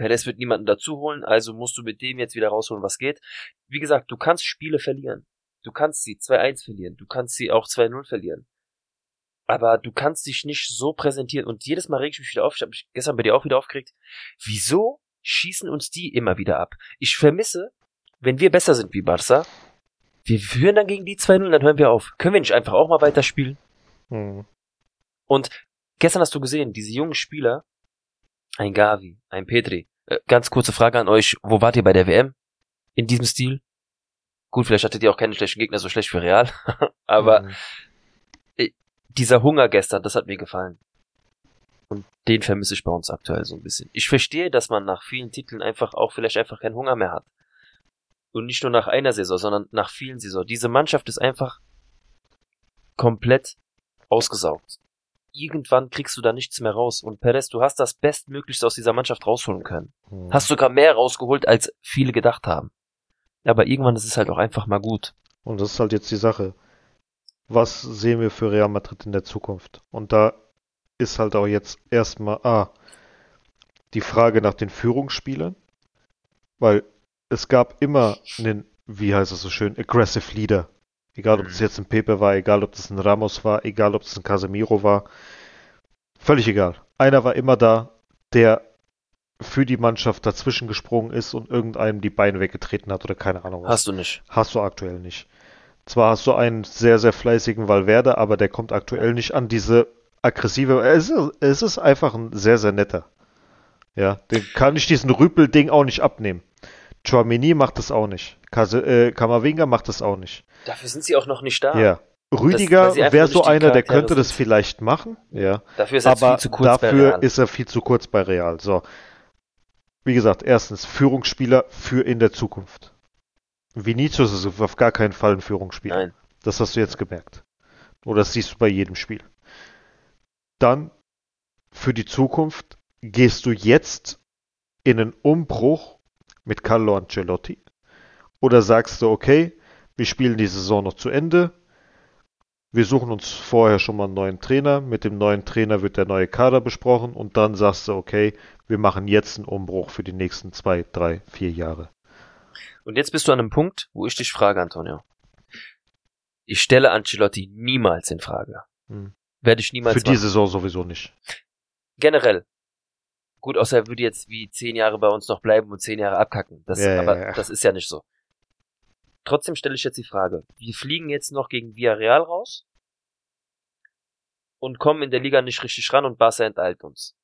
Perez wird niemanden dazu holen, also musst du mit dem jetzt wieder rausholen, was geht. Wie gesagt, du kannst Spiele verlieren. Du kannst sie 2-1 verlieren, du kannst sie auch 2-0 verlieren. Aber du kannst dich nicht so präsentieren. Und jedes Mal reg ich mich wieder auf. Ich habe mich gestern bei dir auch wieder aufgeregt. Wieso schießen uns die immer wieder ab? Ich vermisse, wenn wir besser sind wie Barca, wir führen dann gegen die 2-0, dann hören wir auf. Können wir nicht einfach auch mal weiterspielen? Mhm. Und gestern hast du gesehen, diese jungen Spieler, ein Gavi, ein Petri. Äh, ganz kurze Frage an euch, wo wart ihr bei der WM? In diesem Stil? Gut, vielleicht hattet ihr auch keine schlechten Gegner, so schlecht für Real. Aber Mhm. dieser Hunger gestern, das hat mir gefallen. Und den vermisse ich bei uns aktuell so ein bisschen. Ich verstehe, dass man nach vielen Titeln einfach auch vielleicht einfach keinen Hunger mehr hat. Und nicht nur nach einer Saison, sondern nach vielen Saisons. Diese Mannschaft ist einfach komplett ausgesaugt. Irgendwann kriegst du da nichts mehr raus. Und Perez, du hast das Bestmöglichste aus dieser Mannschaft rausholen können. Mhm. Hast sogar mehr rausgeholt, als viele gedacht haben. Aber irgendwann ist es halt auch einfach mal gut. Und das ist halt jetzt die Sache. Was sehen wir für Real Madrid in der Zukunft? Und da ist halt auch jetzt erstmal ah, die Frage nach den Führungsspielern, weil es gab immer einen, wie heißt es so schön, aggressive Leader. Egal, ob Mhm. das jetzt ein Pepe war, egal, ob das ein Ramos war, egal, ob das ein Casemiro war. Völlig egal. Einer war immer da, der für die Mannschaft dazwischen gesprungen ist und irgendeinem die Beine weggetreten hat oder keine Ahnung was. Hast du nicht. Hast du aktuell nicht. Zwar hast du einen sehr, sehr fleißigen Valverde, aber der kommt aktuell nicht an diese aggressive. Es ist, es ist einfach ein sehr, sehr netter. Ja, den kann ich diesen Rüpel-Ding auch nicht abnehmen. Chouameni macht das auch nicht. Kase, äh, Kamavinga macht das auch nicht. Dafür sind sie auch noch nicht da. Ja. Rüdiger wäre so einer, der könnte das sind. vielleicht machen. Ja. Dafür ist er Aber viel zu kurz bei dafür Real. ist er viel zu kurz bei Real. So. Wie gesagt, erstens Führungsspieler für in der Zukunft. Vinicius ist auf gar keinen Fall ein Führungsspieler. Nein. Das hast du jetzt gemerkt. Oder das siehst du bei jedem Spiel. Dann für die Zukunft gehst du jetzt in einen Umbruch mit Carlo Ancelotti oder sagst du, okay, wir spielen die Saison noch zu Ende. Wir suchen uns vorher schon mal einen neuen Trainer. Mit dem neuen Trainer wird der neue Kader besprochen und dann sagst du, okay, wir machen jetzt einen Umbruch für die nächsten zwei, drei, vier Jahre. Und jetzt bist du an einem Punkt, wo ich dich frage, Antonio. Ich stelle Ancelotti niemals in Frage. Hm. Werde ich niemals Für die machen. Saison sowieso nicht. Generell. Gut, außer er würde jetzt wie zehn Jahre bei uns noch bleiben und zehn Jahre abkacken. Das, Ja, ja, aber ja. das ist ja nicht so. trotzdem stelle ich jetzt die Frage. Wir fliegen jetzt noch gegen Villarreal raus und kommen in der Liga nicht richtig ran und Barca enteilt uns.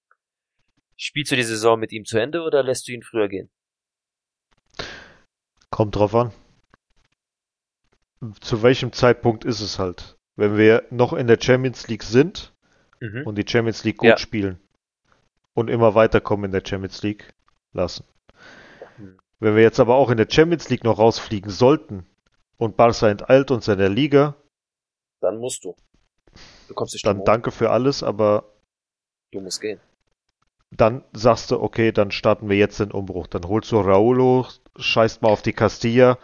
Spielst du die Saison mit ihm zu Ende oder lässt du ihn früher gehen? Kommt drauf an. Zu welchem Zeitpunkt ist es halt? Wenn wir noch in der Champions League sind Mhm. und die Champions League gut Ja. spielen und immer weiterkommen in der Champions League, lassen. Mhm. Wenn wir jetzt aber auch in der Champions League noch rausfliegen sollten und Barca enteilt uns in der Liga, Dann musst du. Du kommst nicht dann danke für alles, aber Du musst gehen. dann sagst du, okay, dann starten wir jetzt den Umbruch. Dann holst du Raul hoch, scheißt mal auf die Castilla,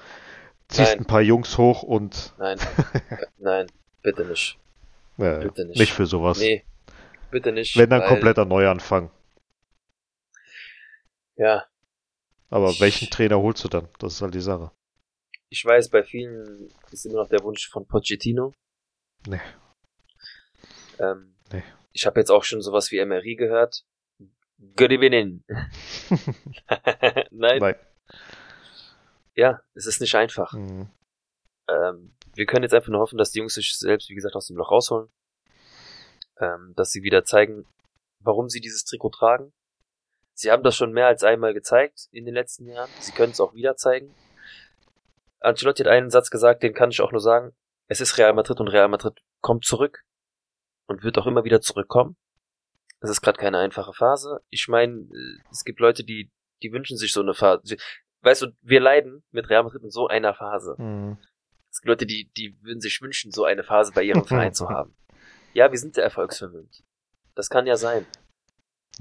ziehst Nein. ein paar Jungs hoch und Nein. Nein, bitte nicht. äh, Bitte nicht. nicht für sowas. Nee, bitte nicht. Wenn dann kompletter Neuanfang. Ja, Aber Ich- welchen Trainer holst du dann? Das ist halt die Sache. ich weiß, bei vielen ist immer noch der Wunsch von Pochettino. Nee. Ähm, Nee. Ich habe jetzt auch schon sowas wie MRI gehört. Good evening. Nein. Nein. Ja, es ist nicht einfach. Mhm. Ähm, wir können jetzt einfach nur hoffen, dass die Jungs sich selbst, wie gesagt, aus dem Loch rausholen. Ähm, dass sie wieder zeigen, warum sie dieses Trikot tragen. Sie haben das schon mehr als einmal gezeigt in den letzten Jahren. Sie können es auch wieder zeigen. Ancelotti hat einen Satz gesagt, den kann ich auch nur sagen. Es ist Real Madrid und Real Madrid kommt zurück und wird auch immer wieder zurückkommen. Es ist gerade keine einfache Phase. Ich meine, es gibt Leute, die, die wünschen sich so eine Phase. Weißt du, wir leiden mit Real Madrid in so einer Phase. Mhm. Es gibt Leute, die, die würden sich wünschen, so eine Phase bei ihrem Verein zu haben. Ja, wir sind sehr erfolgsverwöhnt. Das kann ja sein.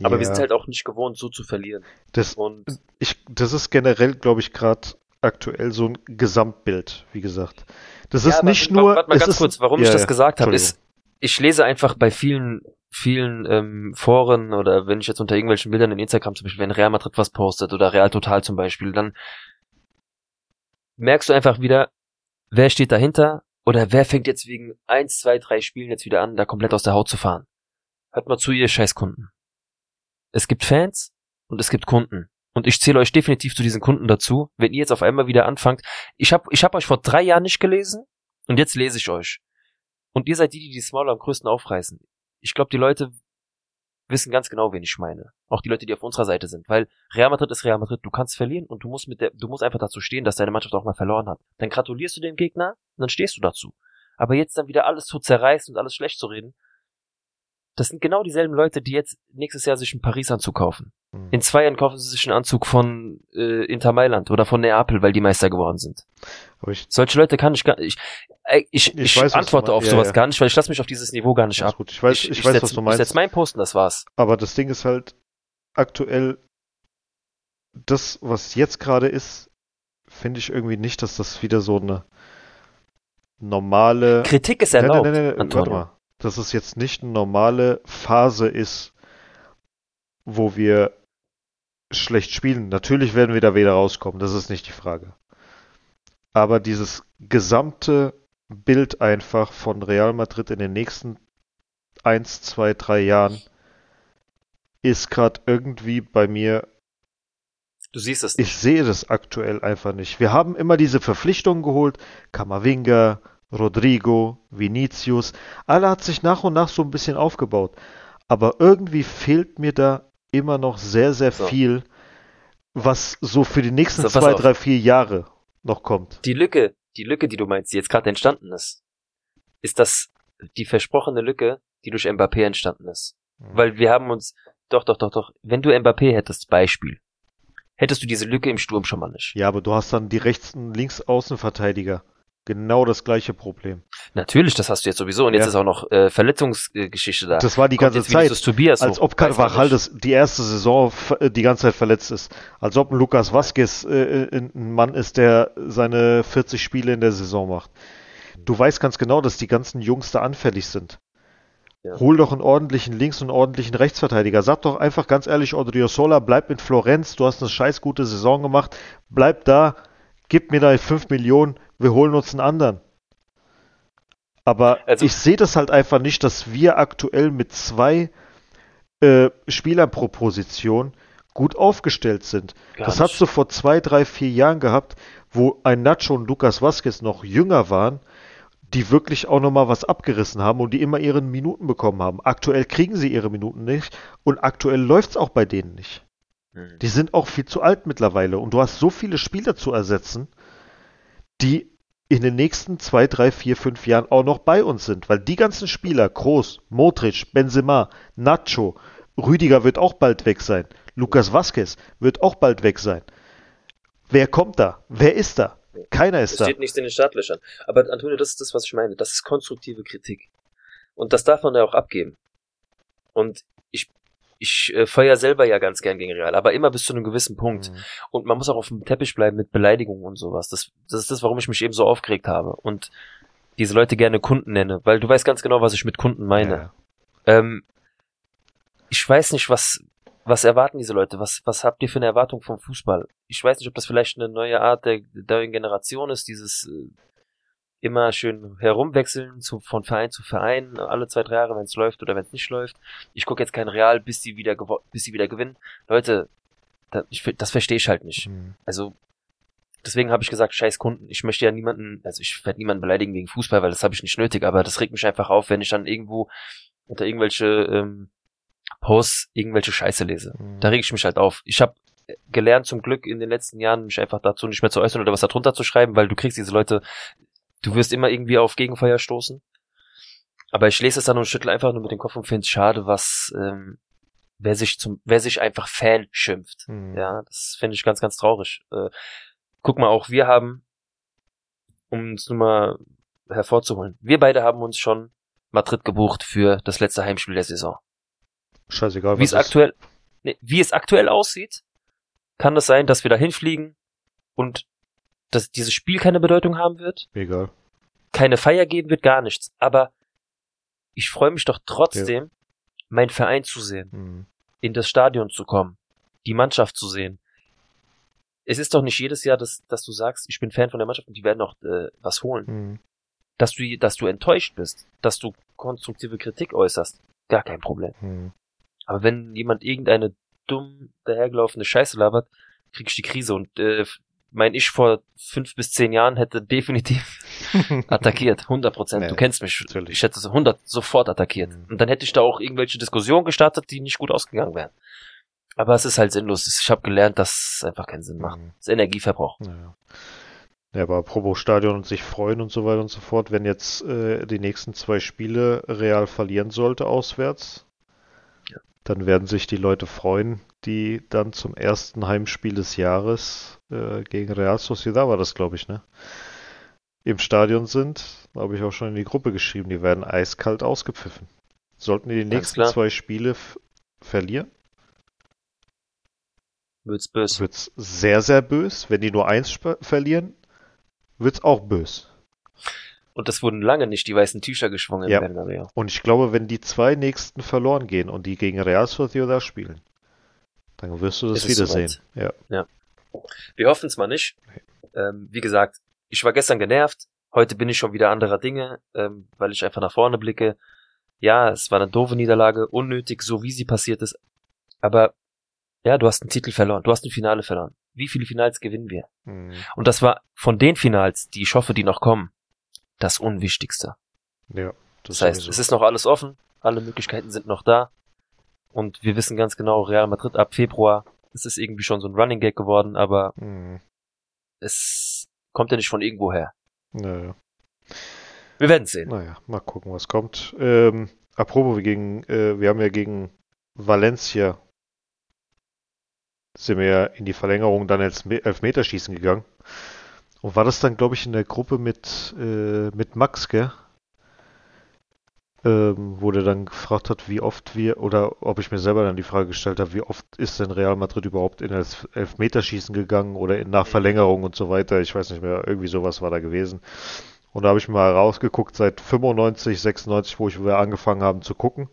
Aber wir Ja, sind halt auch nicht gewohnt, so zu verlieren. das, Und ich, das ist generell, glaube ich, gerade aktuell so ein Gesamtbild, wie gesagt. Das ist Ja, nicht warte, nur. Warte mal ganz ist, kurz, warum ja, ich das gesagt habe, ist, ich lese einfach bei vielen, vielen ähm, Foren oder wenn ich jetzt unter irgendwelchen Bildern in Instagram zum Beispiel, wenn Real Madrid was postet oder Real Total zum Beispiel, dann merkst du einfach wieder, wer steht dahinter oder wer fängt jetzt wegen eins, zwei, drei Spielen jetzt wieder an, da komplett aus der Haut zu fahren. Hört mal zu, ihr Scheißkunden. Es gibt Fans und es gibt Kunden. Und ich zähle euch definitiv zu diesen Kunden dazu, wenn ihr jetzt auf einmal wieder anfangt. Ich habe ich hab euch vor drei Jahren nicht gelesen und jetzt lese ich euch. Und ihr seid die, die die Small am größten aufreißen. Ich glaube, die Leute wissen ganz genau, wen ich meine. Auch die Leute, die auf unserer Seite sind. Weil Real Madrid ist Real Madrid. Du kannst verlieren und du musst mit der, du musst einfach dazu stehen, dass deine Mannschaft auch mal verloren hat. Dann gratulierst du dem Gegner und dann stehst du dazu. Aber jetzt dann wieder alles zu zerreißen und alles schlecht zu reden, das sind genau dieselben Leute, die jetzt nächstes Jahr sich einen Paris-Anzug kaufen. Mhm. In zwei Jahren kaufen sie sich einen Anzug von äh, Inter Mailand oder von Neapel, weil die Meister geworden sind. Ich, Solche Leute kann ich gar ich, äh, ich, ich, Ich weiß, antworte auf. Ja, sowas ja. gar nicht, weil ich lasse mich auf dieses Niveau gar nicht alles ab. gut. ich weiß, ich, weiß setz, was du Ich meinst. setz mein Posten, das war's. Aber das Ding ist halt, aktuell, das, was jetzt gerade ist, finde ich irgendwie nicht, dass das wieder so eine normale. Kritik ist Nein, erlaubt, nein, nein, nein, warte Antonio. mal. Dass es jetzt nicht eine normale Phase ist, wo wir schlecht spielen. Natürlich werden wir da wieder rauskommen, das ist nicht die Frage. Aber dieses gesamte Bild einfach von Real Madrid in den nächsten 1, 2, 3 Jahren ist gerade irgendwie bei mir Du siehst es nicht. ich sehe das aktuell einfach nicht. Wir haben immer diese Verpflichtungen geholt. Kamavinga, Rodrigo, Vinicius. Alle hat sich nach und nach so ein bisschen aufgebaut. Aber irgendwie fehlt mir da immer noch sehr, sehr So. viel, was so für die nächsten So, zwei, auf. drei, vier Jahre noch kommt. Die Lücke, die Lücke, die du meinst, die jetzt gerade entstanden ist, ist das die versprochene Lücke, die durch Mbappé entstanden ist. Weil wir haben uns, doch, doch, doch, doch, wenn du Mbappé hättest, Beispiel, hättest du diese Lücke im Sturm schon mal nicht. Ja, aber du hast dann die rechts- und links-Außenverteidiger. Genau das gleiche Problem. Natürlich, das hast du jetzt sowieso. Und jetzt Ja. ist auch noch äh, Verletzungsgeschichte da. Das war die Kommt ganze Zeit. Tobias Als hoch. ob Carvajal das die erste Saison äh, die ganze Zeit verletzt ist. Als ob ein Lukas Vazquez äh, äh, ein Mann ist, der seine 40 Spiele in der Saison macht. Du weißt ganz genau, dass die ganzen Jungs da anfällig sind. Ja. Hol doch einen ordentlichen Links- und einen ordentlichen Rechtsverteidiger. Sag doch einfach ganz ehrlich, Odriozola, bleib mit Florenz, du hast eine scheiß gute Saison gemacht, bleib da, gib mir da 5 Millionen, wir holen uns einen anderen. Aber Also- ich sehe das halt einfach nicht, dass wir aktuell mit zwei äh, Spielern pro Position gut aufgestellt sind. Das nicht. hast du vor zwei, drei, vier Jahren gehabt, wo ein Nacho und Lukas Vazquez noch jünger waren, die wirklich auch nochmal was abgerissen haben und die immer ihre Minuten bekommen haben. Aktuell kriegen sie ihre Minuten nicht und aktuell läuft's auch bei denen nicht. Mhm. Die sind auch viel zu alt mittlerweile und du hast so viele Spieler zu ersetzen, die in den nächsten zwei, drei, vier, fünf Jahren auch noch bei uns sind, weil die ganzen Spieler, Groß, Modric, Benzema, Nacho, Rüdiger wird auch bald weg sein, Lukas Vazquez wird auch bald weg sein. Wer kommt da? Wer ist da? Keiner ist Es da. steht nichts in den Startlöchern. Aber Antonio, das ist das, was ich meine. Das ist konstruktive Kritik. Und das darf man ja auch abgeben. Und ich, äh, feier selber ja ganz gern gegen Real, aber immer bis zu einem gewissen Punkt. Mhm. Und man muss auch auf dem Teppich bleiben mit Beleidigungen und sowas. Das, das ist das, warum ich mich eben so aufgeregt habe. Und diese Leute gerne Kunden nenne, weil du weißt ganz genau, was ich mit Kunden meine. Ja. Ähm, ich weiß nicht, was, was erwarten diese Leute? Was, was habt ihr für eine Erwartung vom Fußball? Ich weiß nicht, ob das vielleicht eine neue Art der, der neuen Generation ist, dieses äh, immer schön herumwechseln zu, von Verein zu Verein, alle zwei, drei Jahre, wenn es läuft oder wenn es nicht läuft. Ich gucke jetzt kein Real, bis sie wieder bis sie wieder gewinnen. Leute, da, ich, das verstehe ich halt nicht. Mhm. Also deswegen habe ich gesagt, scheiß Kunden. Ich möchte ja niemanden, also ich werde niemanden beleidigen wegen Fußball, weil das habe ich nicht nötig, aber das regt mich einfach auf, wenn ich dann irgendwo unter irgendwelche ähm, Posts irgendwelche Scheiße lese. Mhm. Da reg ich mich halt auf. Ich habe gelernt zum Glück in den letzten Jahren, mich einfach dazu nicht mehr zu äußern oder was darunter zu schreiben, weil du kriegst diese Leute, du wirst immer irgendwie auf Gegenfeuer stoßen. Aber ich lese es dann und schüttel einfach nur mit dem Kopf und finde es schade, was ähm, wer sich zum, wer sich einfach Fan schimpft. Mhm. Ja, das finde ich ganz, ganz traurig. Äh, guck mal, auch wir haben, um es nur mal hervorzuholen, wir beide haben uns schon Madrid gebucht für das letzte Heimspiel der Saison. Scheißegal, Wie es ist. aktuell, nee, wie es aktuell aussieht, kann es sein, dass wir da hinfliegen und dass dieses Spiel keine Bedeutung haben wird, Egal. keine Feier geben wird, gar nichts. Aber ich freue mich doch trotzdem, meinen Verein zu sehen, Mhm. in das Stadion zu kommen, die Mannschaft zu sehen. Es ist doch nicht jedes Jahr, dass, dass du sagst, ich bin Fan von der Mannschaft und die werden noch äh, was holen. Mhm. Dass du, dass du enttäuscht bist, dass du konstruktive Kritik äußerst, gar kein Problem. Mhm. Aber wenn jemand irgendeine dumm dahergelaufene Scheiße labert, krieg ich die Krise. Und äh, mein Ich vor fünf bis zehn Jahren hätte definitiv attackiert. 100 Prozent. Ja, du kennst mich. natürlich. Ich hätte so 100 sofort attackiert. Mhm. Und dann hätte ich da auch irgendwelche Diskussionen gestartet, die nicht gut ausgegangen wären. Aber es ist halt sinnlos. Ich habe gelernt, dass es einfach keinen Sinn macht. Mhm. Das ist Energieverbrauch. Ja. Ja, aber apropos Stadion und sich freuen und so weiter und so fort, wenn jetzt äh, die nächsten zwei Spiele Real verlieren sollte auswärts. Dann werden sich die Leute freuen, die dann zum ersten Heimspiel des Jahres äh, gegen Real Sociedad war das, glaube ich, ne? Im Stadion sind, habe ich auch schon in die Gruppe geschrieben, die werden eiskalt ausgepfiffen. Sollten die die Ganz nächsten klar. zwei Spiele verlieren, Wird's böse. wird's sehr, sehr bös. Wenn die nur eins verlieren, wird's auch bös. Und es wurden lange nicht die weißen Tücher geschwungen Ja. im Bernabeu. Und ich glaube, wenn die zwei nächsten verloren gehen und die gegen Real Sociedad spielen, dann wirst du das Ist es wiedersehen. Ja. Wir hoffen es mal nicht. Ähm, wie gesagt, ich war gestern genervt. Heute bin ich schon wieder anderer Dinge, ähm, weil ich einfach nach vorne blicke. Ja, es war eine doofe Niederlage, unnötig, so wie sie passiert ist. Aber ja, du hast einen Titel verloren, du hast ein Finale verloren. Wie viele Finals gewinnen wir? Mhm. Und das war von den Finals, die ich hoffe, die noch kommen, das Unwichtigste. Ja. Das heißt, sowieso. es ist noch alles offen, alle Möglichkeiten sind noch da. Und wir wissen ganz genau, Real Madrid ab Februar, es ist irgendwie schon so ein Running Gag geworden, aber Mhm. es kommt ja nicht von irgendwo her. Naja. Wir werden sehen. naja, mal gucken, was kommt. Ähm, apropos, wir, gegen, äh, wir haben ja gegen Valencia sind wir ja in die Verlängerung dann als Me- Elfmeterschießen gegangen. Und war das dann, glaube ich, in der Gruppe mit, äh, mit Max, gell? Ähm, wo der dann gefragt hat, wie oft wir, oder ob ich mir selber dann die Frage gestellt habe, wie oft ist denn Real Madrid überhaupt in Elf Elfmeterschießen gegangen oder in, nach Verlängerung und so weiter. Ich weiß nicht mehr, irgendwie sowas war da gewesen. Und da habe ich mal rausgeguckt, seit 95, 96, wo ich wieder angefangen haben zu gucken,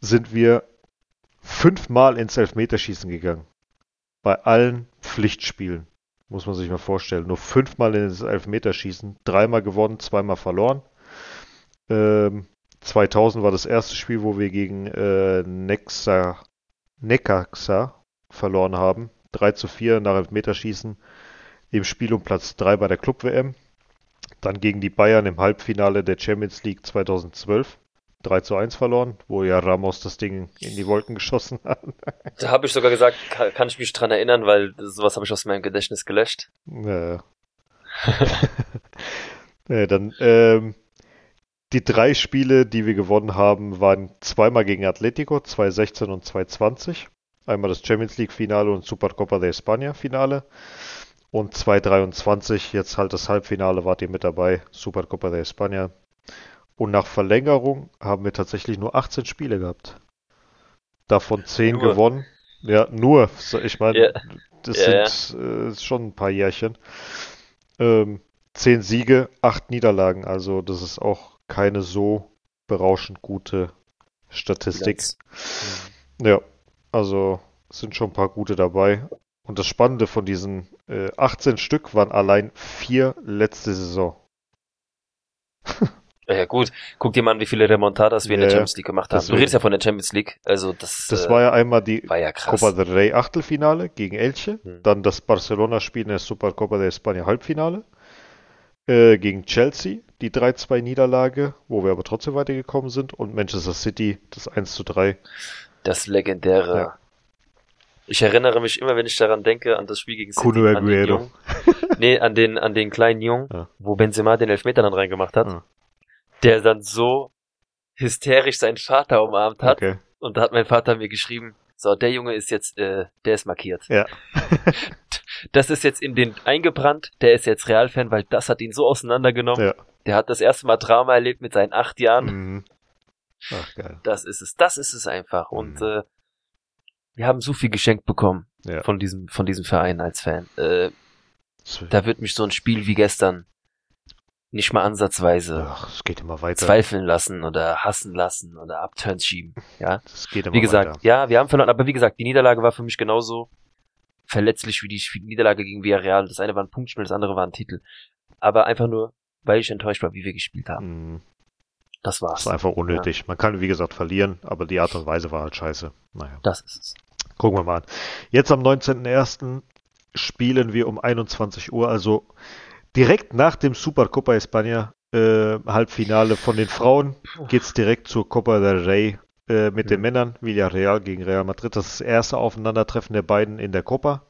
sind wir fünfmal ins Elfmeterschießen gegangen. Bei allen Pflichtspielen. Muss man sich mal vorstellen. Nur fünfmal ins Elfmeterschießen. Dreimal gewonnen, zweimal verloren. Ähm, 2000 war das erste Spiel, wo wir gegen äh, Nexa, Necaxa verloren haben. 3 zu 4 nach Elfmeterschießen. im Spiel um Platz 3 bei der Club-WM. Dann gegen die Bayern im Halbfinale der Champions League 2012. 3 zu 1 verloren, wo ja Ramos das Ding in die Wolken geschossen hat. Da habe ich sogar gesagt, kann, kann, ich mich dran erinnern, weil sowas habe ich aus meinem Gedächtnis gelöscht. Ja. ja dann, ähm, die drei Spiele, die wir gewonnen haben, waren zweimal gegen Atletico, 2016 und 2020. Einmal das Champions League Finale und Supercopa de España Finale. Und 2023, jetzt halt das Halbfinale, wart ihr mit dabei, Supercopa de España. Und nach Verlängerung haben wir tatsächlich nur 18 Spiele gehabt. Davon 10 nur. gewonnen. Ja, nur. Ich meine, ja. das ja, sind. Äh, schon ein paar Jährchen. Ähm, 10 Siege, 8 Niederlagen. Also das ist auch keine so berauschend gute Statistik. Mhm. Ja, also sind schon ein paar gute dabei. Und das Spannende von diesen äh, 18 Stück waren allein vier letzte Saison. Ja gut, guck dir mal an, wie viele Remontadas wir in der Champions League gemacht haben. Deswegen. Du redest ja von der Champions League, also das. Das äh, war ja einmal die ja Copa del Rey Achtelfinale gegen Elche, hm. dann das Barcelona-Spiel in der Supercopa de España Halbfinale äh, gegen Chelsea, die 3-2 Niederlage, wo wir aber trotzdem weitergekommen sind und Manchester City das 1 3. Das legendäre. Ja. Ich erinnere mich immer, wenn ich daran denke, an das Spiel gegen City. Kuno Aguero. nee, an den, an den kleinen Jungen, ja. wo Benzema den Elfmeter dann reingemacht hat. Ja der dann so hysterisch seinen Vater umarmt hat. Okay. Und da hat mein Vater mir geschrieben, so, der Junge ist jetzt, äh, der ist markiert. Ja. das ist jetzt in den eingebrannt, der ist jetzt Realfan, weil das hat ihn so auseinandergenommen. Ja. Der hat das erste Mal Drama erlebt mit seinen acht Jahren. Mhm. Ach, geil. Das ist es, das ist es einfach. Mhm. Und äh, wir haben so viel geschenkt bekommen ja. von diesem, von diesem Verein als Fan. Äh, da wird mich so ein Spiel wie gestern nicht mal ansatzweise Ach, es geht immer weiter. zweifeln lassen oder hassen lassen oder Upturns schieben. Ja, das geht immer Wie gesagt, weiter. ja, wir haben verloren, aber wie gesagt, die Niederlage war für mich genauso verletzlich wie die Niederlage gegen Villarreal. Das eine war ein Punktspiel, das andere war ein Titel. Aber einfach nur, weil ich enttäuscht war, wie wir gespielt haben. Mhm. Das war's. Das war einfach unnötig. Ja. Man kann, wie gesagt, verlieren, aber die Art und Weise war halt scheiße. Naja. Das ist es. Gucken wir mal an. Jetzt am 19.01. spielen wir um 21 Uhr, also direkt nach dem Super Copa España äh, Halbfinale von den Frauen geht es direkt zur Copa del Rey äh, mit mhm. den Männern. Villarreal gegen Real Madrid. Das ist das erste Aufeinandertreffen der beiden in der Copa.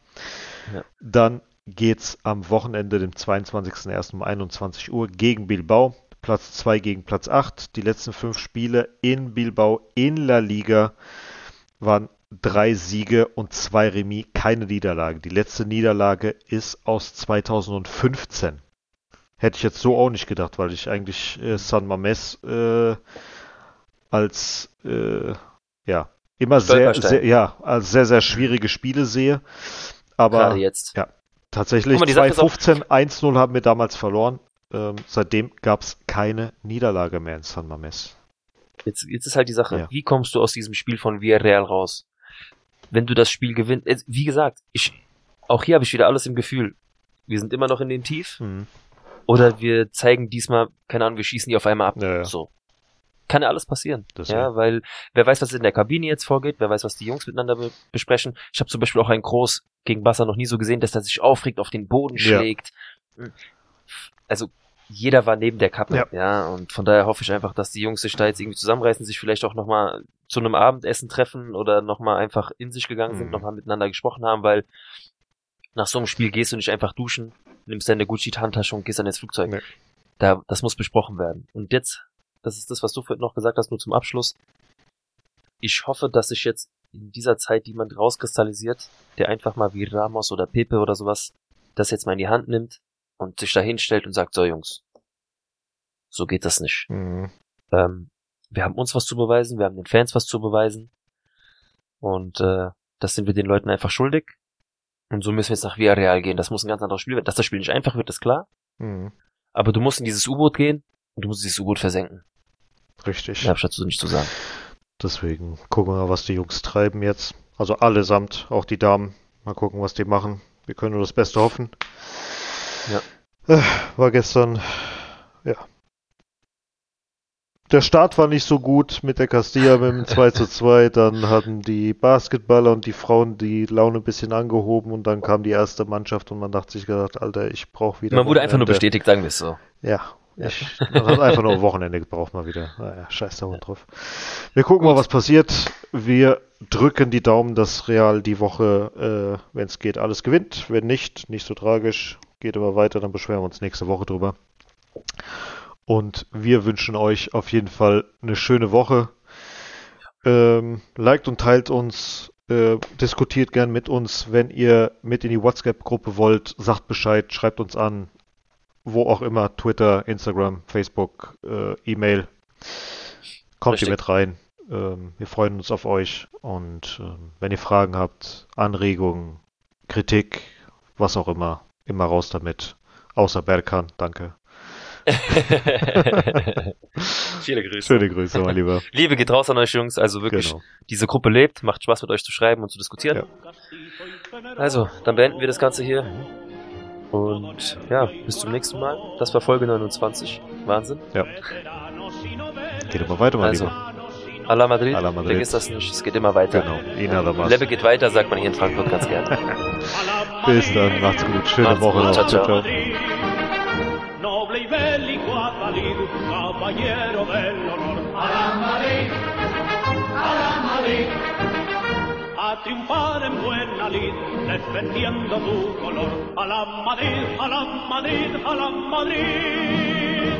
Ja. Dann es am Wochenende, dem 22.01. um 21 Uhr gegen Bilbao. Platz 2 gegen Platz 8. Die letzten fünf Spiele in Bilbao in La Liga waren drei Siege und zwei Remis, keine Niederlage. Die letzte Niederlage ist aus 2015. Hätte ich jetzt so auch nicht gedacht, weil ich eigentlich äh, San Mames äh, als äh, ja immer sehr, sehr ja als sehr sehr schwierige Spiele sehe. Aber Gerade jetzt. ja tatsächlich 2015 1-0 haben wir damals verloren. Ähm, seitdem gab es keine Niederlage mehr in San Mames. Jetzt, jetzt ist halt die Sache, ja. wie kommst du aus diesem Spiel von Villarreal raus? Wenn du das Spiel gewinnst. Wie gesagt, ich, auch hier habe ich wieder alles im Gefühl. Wir sind immer noch in den Tief. Mhm. Oder wir zeigen diesmal, keine Ahnung, wir schießen die auf einmal ab. Ja, ja. So. Kann ja alles passieren. Das ja, weil wer weiß, was in der Kabine jetzt vorgeht, wer weiß, was die Jungs miteinander be besprechen. Ich habe zum Beispiel auch einen Groß gegen Basser noch nie so gesehen, dass er sich aufregt, auf den Boden schlägt. Ja. Also jeder war neben der Kappe, ja. ja, und von daher hoffe ich einfach, dass die Jungs sich da jetzt irgendwie zusammenreißen, sich vielleicht auch nochmal zu einem Abendessen treffen oder nochmal einfach in sich gegangen mhm. sind, nochmal miteinander gesprochen haben, weil nach so einem Spiel gehst du nicht einfach duschen, nimmst deine Gucci-Handtasche und gehst dann ins Flugzeug. Nee. Da, das muss besprochen werden. Und jetzt, das ist das, was du noch gesagt hast, nur zum Abschluss. Ich hoffe, dass sich jetzt in dieser Zeit jemand rauskristallisiert, der einfach mal wie Ramos oder Pepe oder sowas das jetzt mal in die Hand nimmt und sich da hinstellt und sagt, so Jungs, so geht das nicht. Mhm. Ähm, wir haben uns was zu beweisen, wir haben den Fans was zu beweisen. Und äh, das sind wir den Leuten einfach schuldig. Und so müssen wir jetzt nach Villarreal gehen. Das muss ein ganz anderes Spiel werden. Dass das Spiel nicht einfach wird, ist klar. Mhm. Aber du musst in dieses U-Boot gehen und du musst dieses U-Boot versenken. Richtig. Mehr habe ich dazu nicht zu sagen. Deswegen gucken wir mal, was die Jungs treiben jetzt. Also allesamt, auch die Damen. Mal gucken, was die machen. Wir können nur das Beste hoffen. Ja. Äh, war gestern, ja. Der Start war nicht so gut mit der Castilla mit dem 2 zu 2. Dann hatten die Basketballer und die Frauen die Laune ein bisschen angehoben und dann kam die erste Mannschaft und man dachte sich gedacht, Alter, ich brauche wieder. Man wurde einfach nur bestätigt, sagen wir es so. Ja, ich, man hat einfach nur ein Wochenende gebraucht mal wieder. Naja, scheiß da drauf. Wir gucken mal, was passiert. Wir drücken die Daumen, dass Real die Woche, äh, wenn es geht, alles gewinnt. Wenn nicht, nicht so tragisch. Geht aber weiter, dann beschweren wir uns nächste Woche drüber. Und wir wünschen euch auf jeden Fall eine schöne Woche. Ähm, liked und teilt uns, äh, diskutiert gern mit uns. Wenn ihr mit in die WhatsApp-Gruppe wollt, sagt Bescheid, schreibt uns an. Wo auch immer, Twitter, Instagram, Facebook, äh, E-Mail. Kommt Richtig. ihr mit rein. Ähm, wir freuen uns auf euch. Und ähm, wenn ihr Fragen habt, Anregungen, Kritik, was auch immer, immer raus damit. Außer Berkan, danke. Viele Grüße. Schöne Grüße, mein Lieber. Liebe geht raus an euch Jungs. Also wirklich, genau. diese Gruppe lebt, macht Spaß mit euch zu schreiben und zu diskutieren. Ja. Also, dann beenden wir das Ganze hier. Und ja, bis zum nächsten Mal. Das war Folge 29. Wahnsinn. Ja. Geht immer weiter, mein also, Lieber. A la Madrid. A la Madrid. Vergiss das nicht, es geht immer weiter. Genau. Ina Level geht weiter, sagt man hier in Frankfurt ganz gerne. bis dann, macht's gut. Schöne macht's Woche gut. noch. ciao. ciao. ciao. Caballero del honor. A la Madrid, a la Madrid, a triunfar en buena lid, defendiendo tu color. A la Madrid, a la Madrid, a la Madrid.